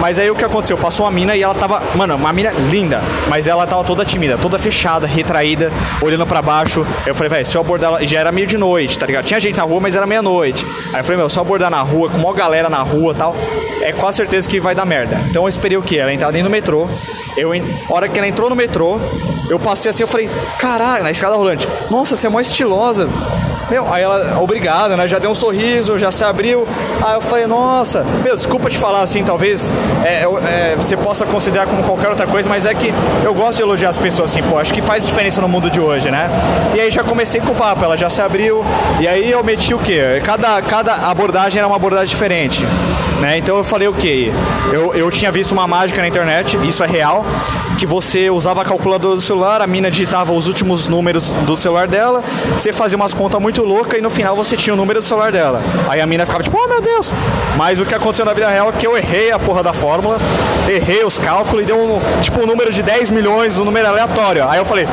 Mas aí o que aconteceu? Passou uma mina e ela tava, mano, uma mina linda, mas ela tava toda tímida, toda fechada, retraída, olhando para baixo. Eu falei, velho, se eu abordar ela, já era meio de noite, tá ligado? Tinha gente na rua, mas era meia-noite. Aí eu falei, meu, se eu abordar na rua, com uma galera na rua tal, é quase certeza que vai dar merda. Então eu o quê? Ela entrar dentro do metrô. Eu, a hora que ela entrou no metrô, eu passei assim, eu falei, caralho, na escada rolante, nossa, você é mó estilosa. Meu, aí ela, obrigado, né? Já deu um sorriso, já se abriu. Aí eu falei, nossa, meu, desculpa te falar assim, talvez é, é, você possa considerar como qualquer outra coisa, mas é que eu gosto de elogiar as pessoas assim, pô, acho que faz diferença no mundo de hoje, né? E aí já comecei com o papo, ela já se abriu, e aí eu meti o quê? Cada, cada abordagem era uma abordagem diferente, né? Então eu falei o quê? Eu, eu tinha visto uma mágica na internet, isso é real, que você usava a calculadora do celular, a mina digitava os últimos números do celular dela, você fazia umas contas muito loucas e no final você tinha o número do celular dela. Aí a mina ficava tipo, oh meu Deus! Mas o que aconteceu na vida real é que eu errei a porra da fórmula, errei os cálculos e deu um, tipo um número de 10 milhões, um número aleatório. Aí eu falei,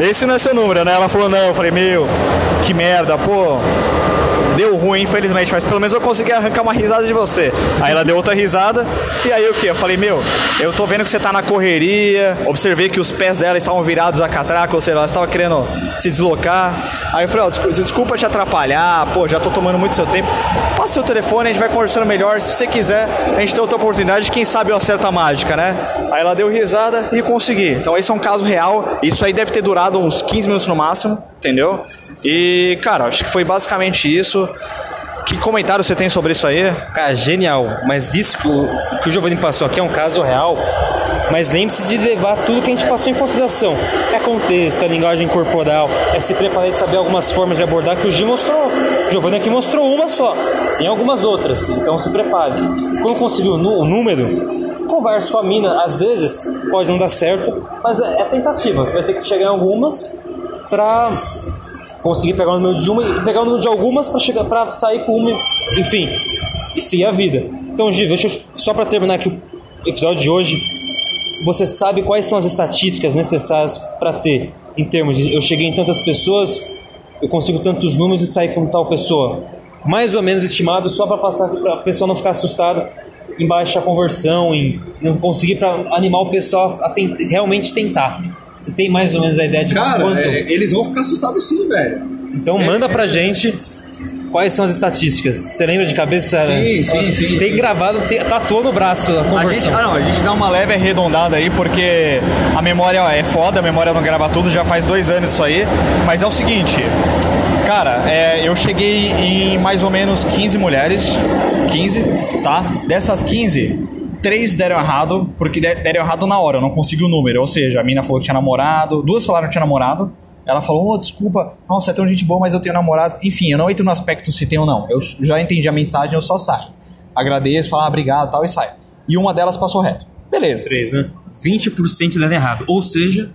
esse não é seu número, né? Ela falou, não. Eu falei, meu, que merda, pô deu ruim, infelizmente, mas pelo menos eu consegui arrancar uma risada de você. Aí ela deu outra risada, e aí o que? Eu falei, meu, eu tô vendo que você tá na correria, observei que os pés dela estavam virados a catraca, ou seja, ela estava querendo se deslocar. Aí eu falei, ó, oh, desculpa te atrapalhar, pô, já tô tomando muito seu tempo. Passa seu telefone, a gente vai conversando melhor. Se você quiser, a gente tem outra oportunidade, quem sabe eu acerto a mágica, né? Aí ela deu risada e consegui. Então esse é um caso real. Isso aí deve ter durado uns 15 minutos no máximo, entendeu? E, cara, acho que foi basicamente isso. Que comentário você tem sobre isso aí? Cara, genial. Mas isso que o, que o Giovanni passou aqui é um caso real. Mas lembre-se de levar tudo que a gente passou em consideração. É contexto, é linguagem corporal, é se preparar e saber algumas formas de abordar que o Gi mostrou. O Giovanni aqui mostrou uma só. Tem algumas outras, então se prepare. Quando conseguir o número, converse com a mina. Às vezes pode não dar certo, mas é, é tentativa. Você vai ter que chegar em algumas para conseguir pegar o número de uma e pegar o número de algumas para chegar para sair com uma, enfim, e seguir a vida. Então, Gi, deixa eu, só para terminar aqui o episódio de hoje, você sabe quais são as estatísticas necessárias para ter em termos de eu cheguei em tantas pessoas, eu consigo tantos números e sair com tal pessoa. Mais ou menos estimado só para passar para a pessoa não ficar assustada em baixa conversão, em não conseguir para animar o pessoal a tent, realmente tentar. Você tem mais ou menos a ideia de Cara, quanto? é, eles vão ficar assustados sim, velho. Então manda pra gente quais são as estatísticas. Você lembra de cabeça? Sim, sim, sim. Tem gravado, tem, tatuou no braço a A gente, conversão. ah, não, a gente dá uma leve arredondada aí, porque a memória é foda, a memória não grava tudo, já faz dois anos isso aí. Mas é o seguinte, cara, é, eu cheguei em mais ou menos 15 mulheres, 15, tá? Dessas 15, três deram errado, porque de- deram errado na hora, eu não consegui o número. Ou seja, a mina falou que tinha namorado, duas falaram que tinha namorado. Ela falou, oh, desculpa, nossa, é tão gente boa, mas eu tenho namorado. Enfim, eu não entro no aspecto se tem ou não. Eu já entendi a mensagem, eu só saio. Agradeço, falo, ah, obrigado tal, e saio. E uma delas passou reto. Beleza. 3, né? 20% deram errado. Ou seja,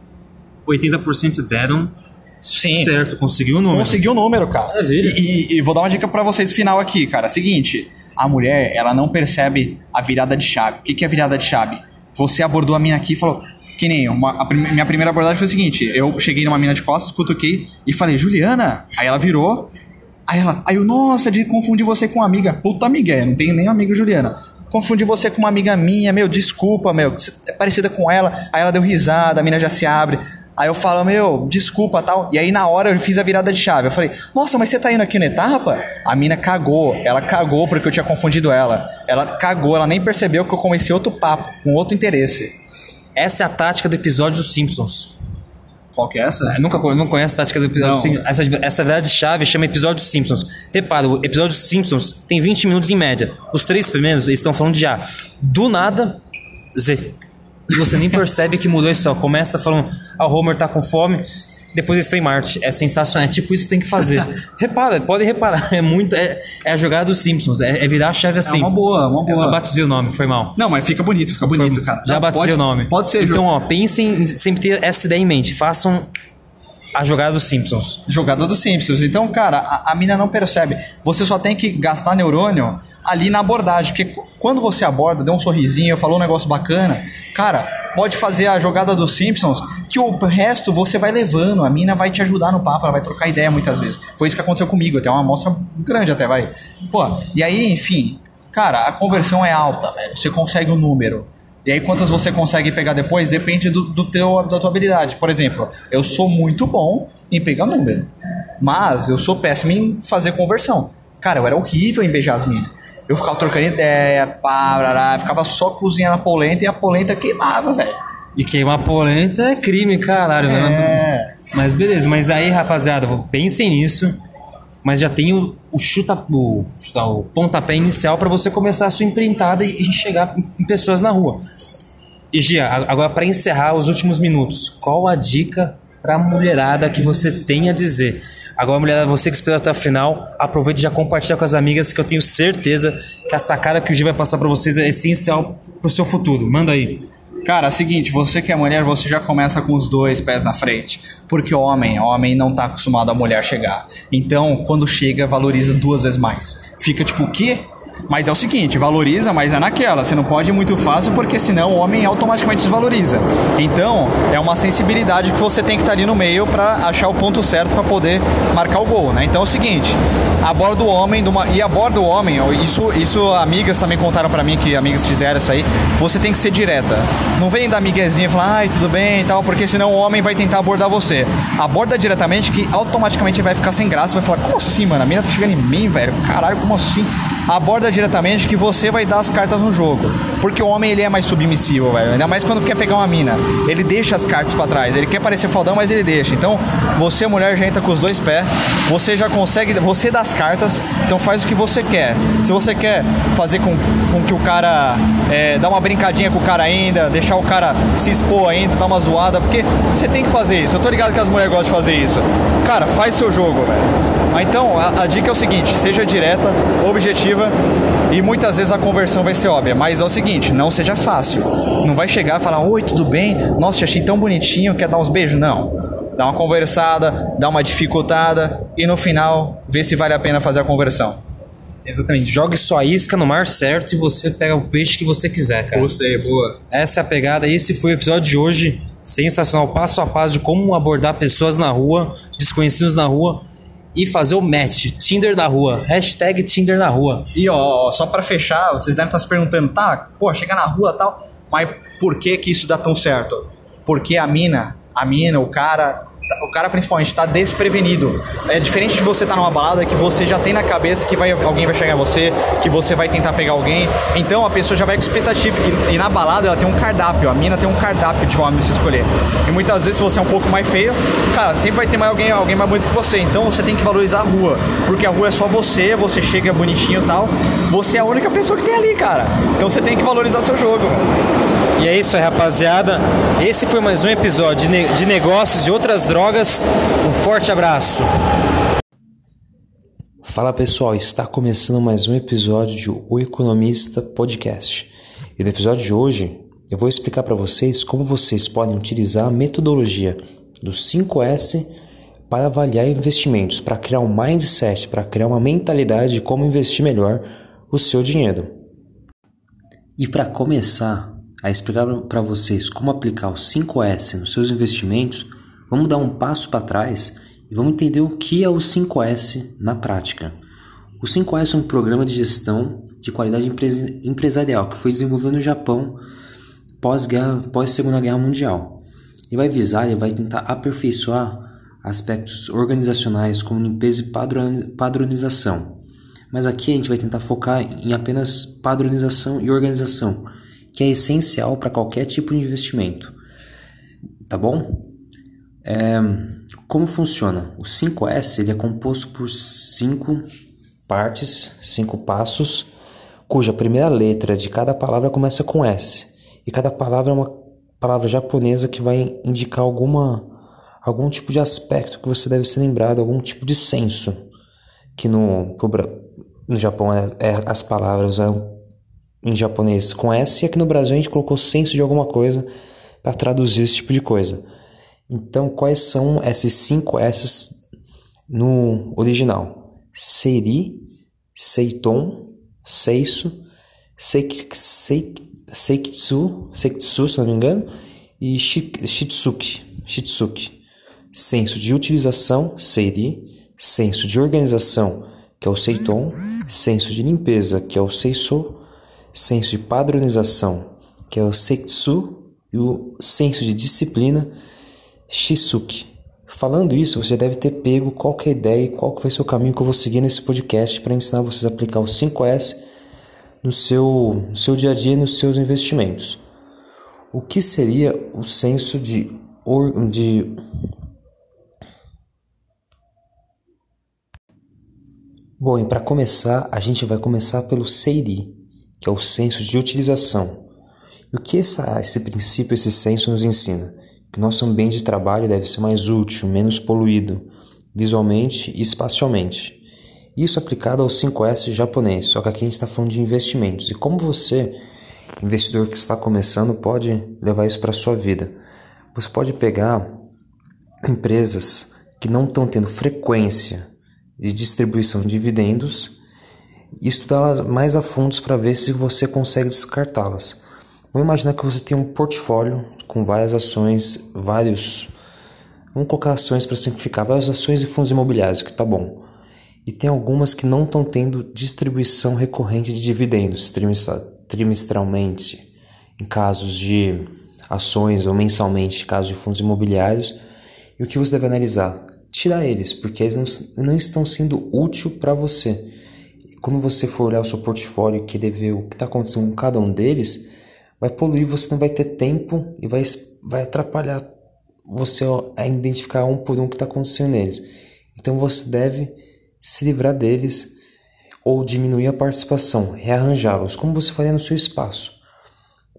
80% deram Sim. certo, conseguiu o número. Conseguiu o número, cara. E, e- e vou dar uma dica pra vocês final aqui, cara. Seguinte, a mulher, ela não percebe a virada de chave. O que, que é a virada de chave? Você abordou a mina aqui e falou. Que nem uma, a minha primeira abordagem foi o seguinte: eu cheguei numa mina de costas, cutuquei e falei, Juliana. Aí ela virou. Aí ela, aí eu, nossa, de confundir você com uma amiga. Puta amiga, não tenho nem amiga Juliana. Confundi você com uma amiga minha, meu, desculpa, meu, é parecida com ela. Aí ela deu risada, a mina já se abre. Aí eu falo, meu, desculpa tal. E aí na hora eu fiz a virada de chave. Eu falei, nossa, mas você tá indo aqui na etapa? A mina cagou. Ela cagou porque eu tinha confundido ela. Ela cagou, ela nem percebeu que eu comecei outro papo, com outro interesse. Essa é a tática do episódio dos Simpsons. Qual que é essa? Eu nunca não conhece a tática do episódio Não. dos Simpsons. Essa, essa verdade chave chama episódio dos Simpsons. Repara, o episódio dos Simpsons tem 20 minutos em média. Os três primeiros eles estão falando de A. Do nada, Z. E você nem percebe que mudou a história. Começa falando, ah, o Homer tá com fome. Depois eles estão em Marte. É sensacional. É tipo isso que tem que fazer. Repara, pode reparar. É muito. É, é a jogada dos Simpsons. É, é virar a chave assim. uma boa, uma boa. Eu batizei o nome, foi mal. Não, mas fica bonito, fica bonito, cara. Já Não, batizei pode- o nome. Pode ser, Então, ó, pensem em sempre ter essa ideia em mente. Façam a jogada dos Simpsons. Jogador dos Simpsons. Então, cara, a, a mina não percebe. Você só tem que gastar neurônio ali na abordagem. Porque qu- quando você aborda, deu um sorrisinho, falou um negócio bacana, cara, pode fazer a jogada dos Simpsons que o resto você vai levando. A mina vai te ajudar no papo, ela vai trocar ideia muitas vezes. Foi isso que aconteceu comigo, até uma amostra grande até, vai. Pô, e aí, enfim, cara, a conversão é alta, velho. Você consegue o número. E aí, quantas você consegue pegar depois depende do, do teu, da tua habilidade. Por exemplo, eu sou muito bom em pegar número, mas eu sou péssimo em fazer conversão. Cara, eu era horrível em beijar as minas. Eu ficava trocando ideia, pá, brará, ficava só cozinhando a polenta e a polenta queimava, velho. E queimar polenta é crime, caralho. né? É. Mas beleza, mas aí, rapaziada, pensem nisso. Mas já tem o, o chuta, o, chuta- o pontapé inicial para você começar a sua empreitada e, chegar em, pessoas na rua. E Gia, a- agora para encerrar os últimos minutos, qual a dica pra mulherada que você tem a dizer? Agora, mulherada, você que esperou até o final, aproveite e já compartilha com as amigas que eu tenho certeza que a sacada que o Gia vai passar para vocês é essencial pro seu futuro. Manda aí. Cara, é o seguinte, você que é mulher, você já começa com os dois pés na frente. Porque homem, homem não tá acostumado a mulher chegar. Então, quando chega, valoriza duas vezes mais. Fica tipo, o quê? Mas é o seguinte, valoriza, mas é naquela. Você não pode ir muito fácil, porque senão o homem automaticamente desvaloriza. Então, é uma sensibilidade que você tem que estar ali no meio pra achar o ponto certo pra poder marcar o gol, né? Então é o seguinte, aborda o homem de uma, e aborda o homem, isso, isso amigas também contaram pra mim que amigas fizeram isso aí. Você tem que ser direta. Não vem da amiguezinha e falar, ai, tudo bem e tal, porque senão o homem vai tentar abordar você. Aborda diretamente que automaticamente vai ficar sem graça, vai falar, como assim, mano? A mina tá chegando em mim, velho. Caralho, como assim? Aborda diretamente que você vai dar as cartas no jogo. Porque o homem ele é mais submissivo, velho. Ainda mais quando quer pegar uma mina. Ele deixa as cartas pra trás. Ele quer parecer faldão, mas ele deixa. Então, você, mulher, já entra com os dois pés. Você já consegue. Você dá as cartas. Então faz o que você quer. Se você quer fazer com, com que o cara é, dá uma brincadinha com o cara ainda, deixar o cara se expor ainda, dar uma zoada, porque você tem que fazer isso. Eu tô ligado que as mulheres gostam de fazer isso. Cara, faz seu jogo, velho. Mas Então, a, a dica é o seguinte: seja direta, objetiva e muitas vezes a conversão vai ser óbvia. Mas é o seguinte: não seja fácil. Não vai chegar e falar, oi, tudo bem? Nossa, te achei tão bonitinho, quer dar uns beijos? Não. dá uma conversada, dá uma dificultada e no final vê se vale a pena fazer a conversão. Exatamente. Jogue sua isca no mar certo e você pega o peixe que você quiser, cara. Gostei, boa. Essa é a pegada. Esse foi o episódio de hoje. Sensacional, passo a passo de como abordar pessoas na rua, desconhecidos na rua e fazer o match. Tinder da rua. Hashtag Tinder na rua. E ó, só para fechar, vocês devem estar se perguntando, tá, pô, chegar na rua tal, mas por que que isso dá tão certo? Porque a mina, a mina, o cara, o cara principalmente está desprevenido. É diferente de você estar tá numa balada que você já tem na cabeça que vai, alguém vai chegar em você, que você vai tentar pegar alguém. Então a pessoa já vai com expectativa. E, e na balada ela tem um cardápio, a mina tem um cardápio de homem pra escolher. E muitas vezes, se você é um pouco mais feio, cara, sempre vai ter mais alguém, alguém mais bonito que você. Então você tem que valorizar a rua. Porque a rua é só você, você chega bonitinho e tal. Você é a única pessoa que tem ali, cara. Então você tem que valorizar seu jogo, E é isso aí, rapaziada. Esse foi mais um episódio de, ne de negócios de outras drogas. Um forte abraço. Fala pessoal, está começando mais um episódio de O Economista Podcast. E no episódio de hoje eu vou explicar para vocês como vocês podem utilizar a metodologia do 5S para avaliar investimentos, para criar um mindset, para criar uma mentalidade de como investir melhor o seu dinheiro. E para começar a explicar para vocês como aplicar o 5S nos seus investimentos, Vamos dar um passo para trás e vamos entender o que é o 5S na prática. O 5S é um programa de gestão de qualidade empresarial que foi desenvolvido no Japão pós, -guerra, pós Segunda Guerra Mundial. Ele vai visar, ele vai tentar aperfeiçoar aspectos organizacionais como limpeza e padronização. Mas aqui a gente vai tentar focar em apenas padronização e organização, que é essencial para qualquer tipo de investimento. Tá bom? É, como funciona? O 5S ele é composto por cinco partes, cinco passos, cuja primeira letra de cada palavra começa com S. E cada palavra é uma palavra japonesa que vai indicar alguma algum tipo de aspecto que você deve ser lembrado, algum tipo de senso. Que no, no Japão é, é, as palavras em japonês com S, e aqui no Brasil a gente colocou senso de alguma coisa para traduzir esse tipo de coisa. Então, quais são esses cinco S no original? Seri, Seiton, Seiso, Seik, Seik, Seikitsu, Seikitsu, se não me engano, e Shitsuki, Shitsuki. Senso de utilização, Seri, senso de organização, que é o Seiton, senso de limpeza, que é o Seiso, senso de padronização, que é o Seitsu, e o senso de disciplina, Shisuke. Falando isso, você deve ter pego qual é a ideia e qual vai ser o caminho que eu vou seguir nesse podcast para ensinar vocês a aplicar o 5S no seu, no seu dia a dia e nos seus investimentos. O que seria o senso de, de Bom, e para começar, a gente vai começar pelo Seiri, que é o senso de utilização. E o que essa, esse princípio, esse senso nos ensina? que nosso ambiente de trabalho deve ser mais útil, menos poluído, visualmente e espacialmente. Isso aplicado ao 5S japonês, só que aqui a gente está falando de investimentos. E como você, investidor que está começando, pode levar isso para a sua vida? Você pode pegar empresas que não estão tendo frequência de distribuição de dividendos e estudá-las mais a fundo para ver se você consegue descartá-las. Vamos imaginar que você tem um portfólio com várias ações, vários. Vamos colocar ações para simplificar, várias ações e fundos imobiliários, que tá bom. E tem algumas que não estão tendo distribuição recorrente de dividendos trimestralmente, em casos de ações ou mensalmente, em casos de fundos imobiliários. E o que você deve analisar? Tirar eles, porque eles não, não estão sendo úteis para você. Quando você for olhar o seu portfólio e querer ver o que está acontecendo com cada um deles, vai poluir, você não vai ter tempo e vai, vai atrapalhar você a identificar um por um o que está acontecendo neles. Então você deve se livrar deles ou diminuir a participação, rearranjá-los, como você faria no seu espaço.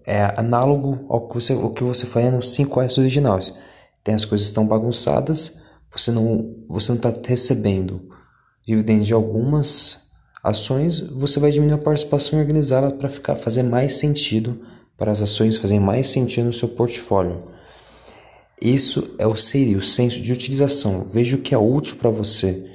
É análogo ao que você, ao que você faria nos 5S originais. Tem as coisas estão bagunçadas, você não você não está recebendo dividendos de algumas ações, você vai diminuir a participação e organizá-la para ficar fazer mais sentido para as ações fazerem mais sentido no seu portfólio. Isso é o seria o senso de utilização. Veja o que é útil para você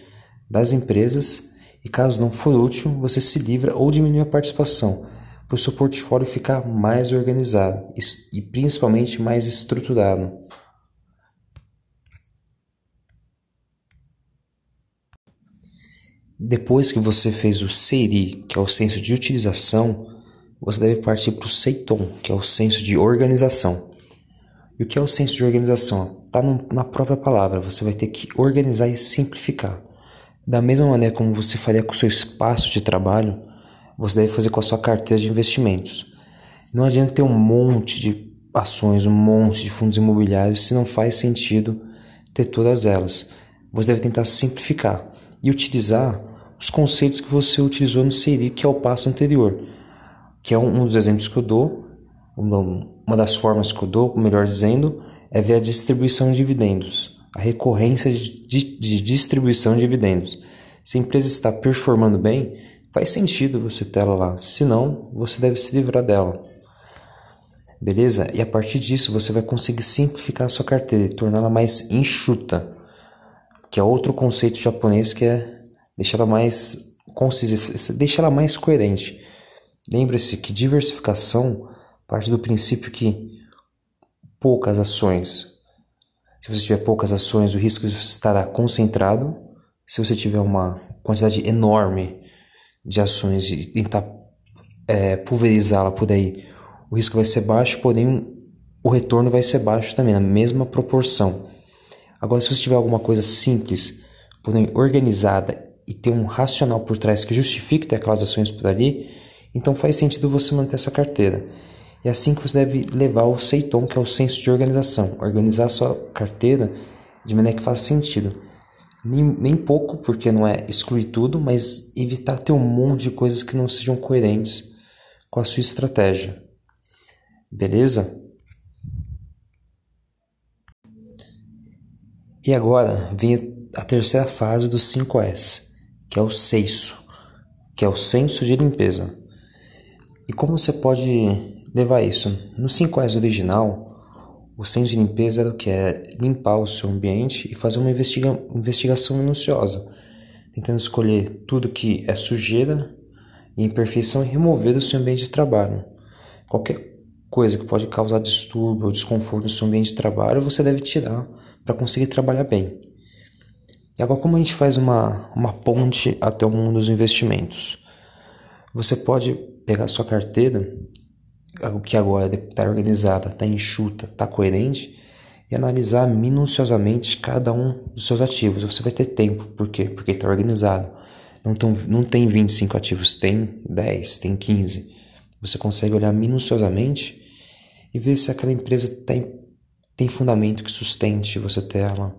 das empresas e caso não for útil, você se livra ou diminui a participação, para o seu portfólio ficar mais organizado e principalmente mais estruturado. Depois que você fez o SEIRI, que é o senso de utilização, você deve partir para o SEITOM, que é o senso de organização. E o que é o senso de organização? Está na própria palavra, você vai ter que organizar e simplificar. Da mesma maneira como você faria com o seu espaço de trabalho, você deve fazer com a sua carteira de investimentos. Não adianta ter um monte de ações, um monte de fundos imobiliários se não faz sentido ter todas elas. Você deve tentar simplificar e utilizar os conceitos que você utilizou no SERI, que é o passo anterior, que é um dos exemplos que eu dou, uma das formas que eu dou, melhor dizendo, é ver a distribuição de dividendos a recorrência de, de, de distribuição de dividendos. Se a empresa está performando bem, faz sentido você ter ela lá. Se não, você deve se livrar dela. Beleza? E a partir disso você vai conseguir simplificar a sua carteira e torná-la mais enxuta, que é outro conceito japonês que é deixar ela mais concisa, deixar ela mais coerente. Lembre-se que diversificação parte do princípio que poucas ações se você tiver poucas ações, o risco estará concentrado. Se você tiver uma quantidade enorme de ações e tentar é, pulverizá-la por aí, o risco vai ser baixo, porém o retorno vai ser baixo também, na mesma proporção. Agora, se você tiver alguma coisa simples, porém organizada e ter um racional por trás que justifique ter aquelas ações por ali, então faz sentido você manter essa carteira. É assim que você deve levar o Seiton, que é o senso de organização. Organizar a sua carteira de maneira que faça sentido. Nem, nem pouco, porque não é excluir tudo, mas evitar ter um monte de coisas que não sejam coerentes com a sua estratégia. Beleza? E agora vem a terceira fase dos 5S, que é o seiso, que é o senso de limpeza. E como você pode levar isso. No 5S original, o senso de limpeza era o que? É limpar o seu ambiente e fazer uma investiga investigação minuciosa, tentando escolher tudo que é sujeira e imperfeição e remover do seu ambiente de trabalho. Qualquer coisa que pode causar distúrbio ou desconforto no seu ambiente de trabalho, você deve tirar para conseguir trabalhar bem. Agora, como a gente faz uma, uma ponte até o mundo dos investimentos? Você pode pegar sua carteira que agora está organizada, está enxuta, está coerente, e analisar minuciosamente cada um dos seus ativos. Você vai ter tempo, por quê? Porque está organizado. Não, tão, não tem 25 ativos, tem 10, tem 15. Você consegue olhar minuciosamente e ver se aquela empresa tem, tem fundamento que sustente você ter ela,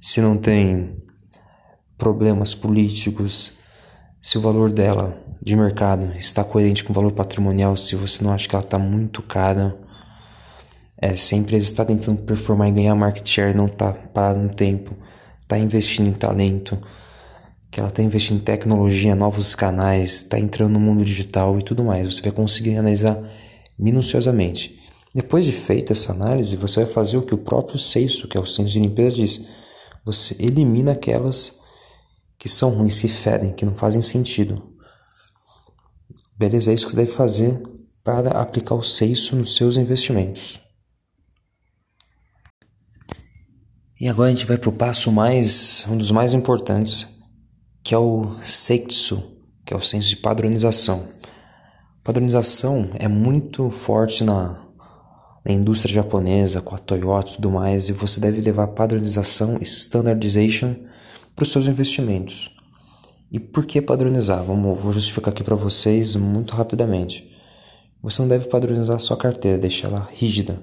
se não tem problemas políticos, se o valor dela de mercado está coerente com o valor patrimonial, se você não acha que ela está muito cara, é, se a empresa está tentando performar e ganhar market share, não está parada no tempo, está investindo em talento, que ela está investindo em tecnologia, novos canais, está entrando no mundo digital e tudo mais. Você vai conseguir analisar minuciosamente. Depois de feita essa análise, você vai fazer o que o próprio Seiso, que é o senso de limpeza, diz. Você elimina aquelas que são ruins, se ferem, que não fazem sentido. Beleza? É isso que você deve fazer para aplicar o seiso nos seus investimentos. E agora a gente vai para o passo mais, um dos mais importantes, que é o Seitsu, que é o senso de padronização. Padronização é muito forte na, na indústria japonesa, com a Toyota e tudo mais, e você deve levar padronização, standardization, para os seus investimentos. E por que padronizar? Vamos, vou justificar aqui para vocês muito rapidamente. Você não deve padronizar a sua carteira, deixar ela rígida.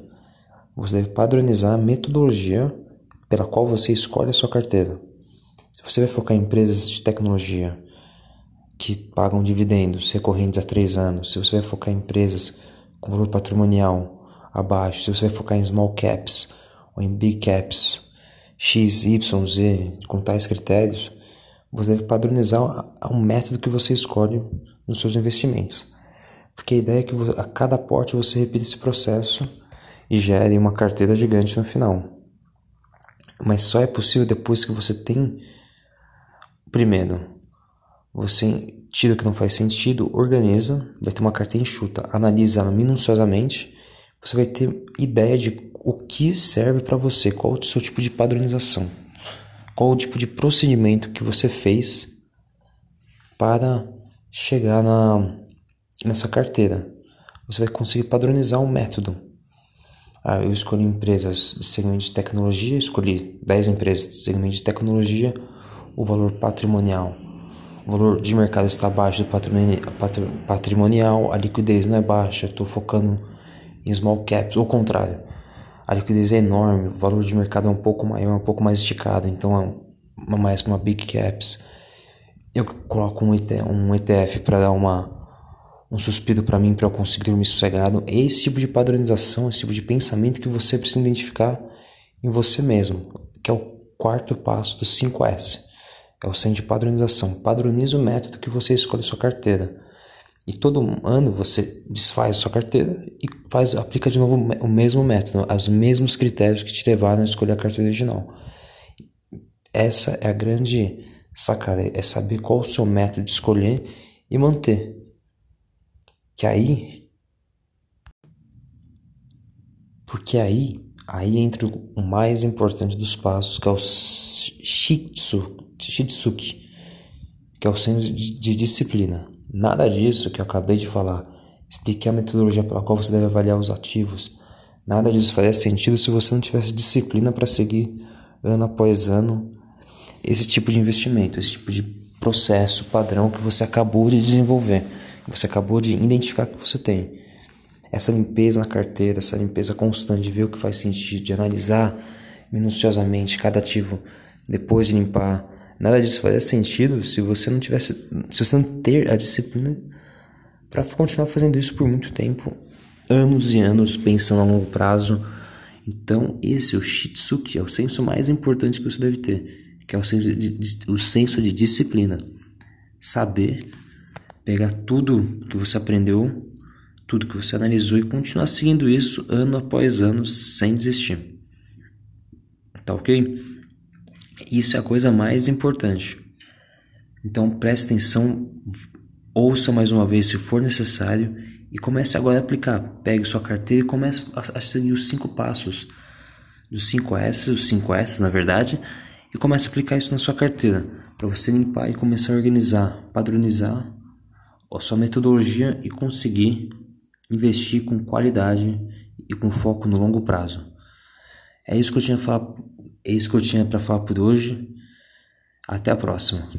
Você deve padronizar a metodologia pela qual você escolhe a sua carteira. Se você vai focar em empresas de tecnologia que pagam dividendos recorrentes a três anos, se você vai focar em empresas com valor patrimonial abaixo, se você vai focar em small caps ou em big caps, X, Y, Z, com tais critérios, você deve padronizar um método que você escolhe nos seus investimentos. Porque a ideia é que a cada aporte você repita esse processo e gere uma carteira gigante no final. Mas só é possível depois que você tem. Primeiro, você tira o que não faz sentido, organiza, vai ter uma carta enxuta, analisa ela minuciosamente, você vai ter ideia de o que serve para você, qual o seu tipo de padronização, qual o tipo de procedimento que você fez para chegar na, nessa carteira. Você vai conseguir padronizar um método. Ah, eu escolhi empresas de segmento de tecnologia, escolhi 10 empresas de segmento de tecnologia, o valor patrimonial. O valor de mercado está abaixo do patrimonial, a liquidez não é baixa, estou focando em small caps, ou contrário. A liquidez é enorme, o valor de mercado é um pouco maior, um pouco mais esticado, então é mais uma big caps. Eu coloco um ETF, um ETF para dar uma um suspiro para mim para eu conseguir dormir sossegado. É esse tipo de padronização, esse tipo de pensamento que você precisa identificar em você mesmo, que é o quarto passo do 5S. É o centro de padronização. Padroniza o método que você escolhe sua carteira. E todo ano você desfaz sua carteira e faz, aplica de novo o mesmo método, os mesmos critérios que te levaram a escolher a carteira original. Essa é a grande sacada, é saber qual o seu método de escolher e manter. Que aí. Porque aí, aí entra o mais importante dos passos, que é o shitsu, shitsuki, que é o senso de disciplina. Nada disso que eu acabei de falar. Expliquei a metodologia pela qual você deve avaliar os ativos. Nada disso faria sentido se você não tivesse disciplina para seguir ano após ano esse tipo de investimento, esse tipo de processo padrão que você acabou de desenvolver, que você acabou de identificar que você tem. Essa limpeza na carteira, essa limpeza constante, de ver o que faz sentido, de analisar minuciosamente cada ativo depois de limpar, Nada disso faria sentido se você não tivesse, se você não ter a disciplina para continuar fazendo isso por muito tempo, anos e anos, pensando a longo prazo. Então, esse é o Shitsuki, é o senso mais importante que você deve ter, que é o senso de, de, o senso de disciplina. Saber pegar tudo que você aprendeu, tudo que você analisou e continuar seguindo isso ano após ano sem desistir. Tá ok? Isso é a coisa mais importante. Então preste atenção, ouça mais uma vez se for necessário e comece agora a aplicar. Pegue sua carteira e comece a seguir os cinco passos dos 5S, os 5S na verdade, e comece a aplicar isso na sua carteira para você limpar e começar a organizar, padronizar a sua metodologia e conseguir investir com qualidade e com foco no longo prazo. É isso que eu tinha é isso que eu tinha para falar por hoje. Até a próxima.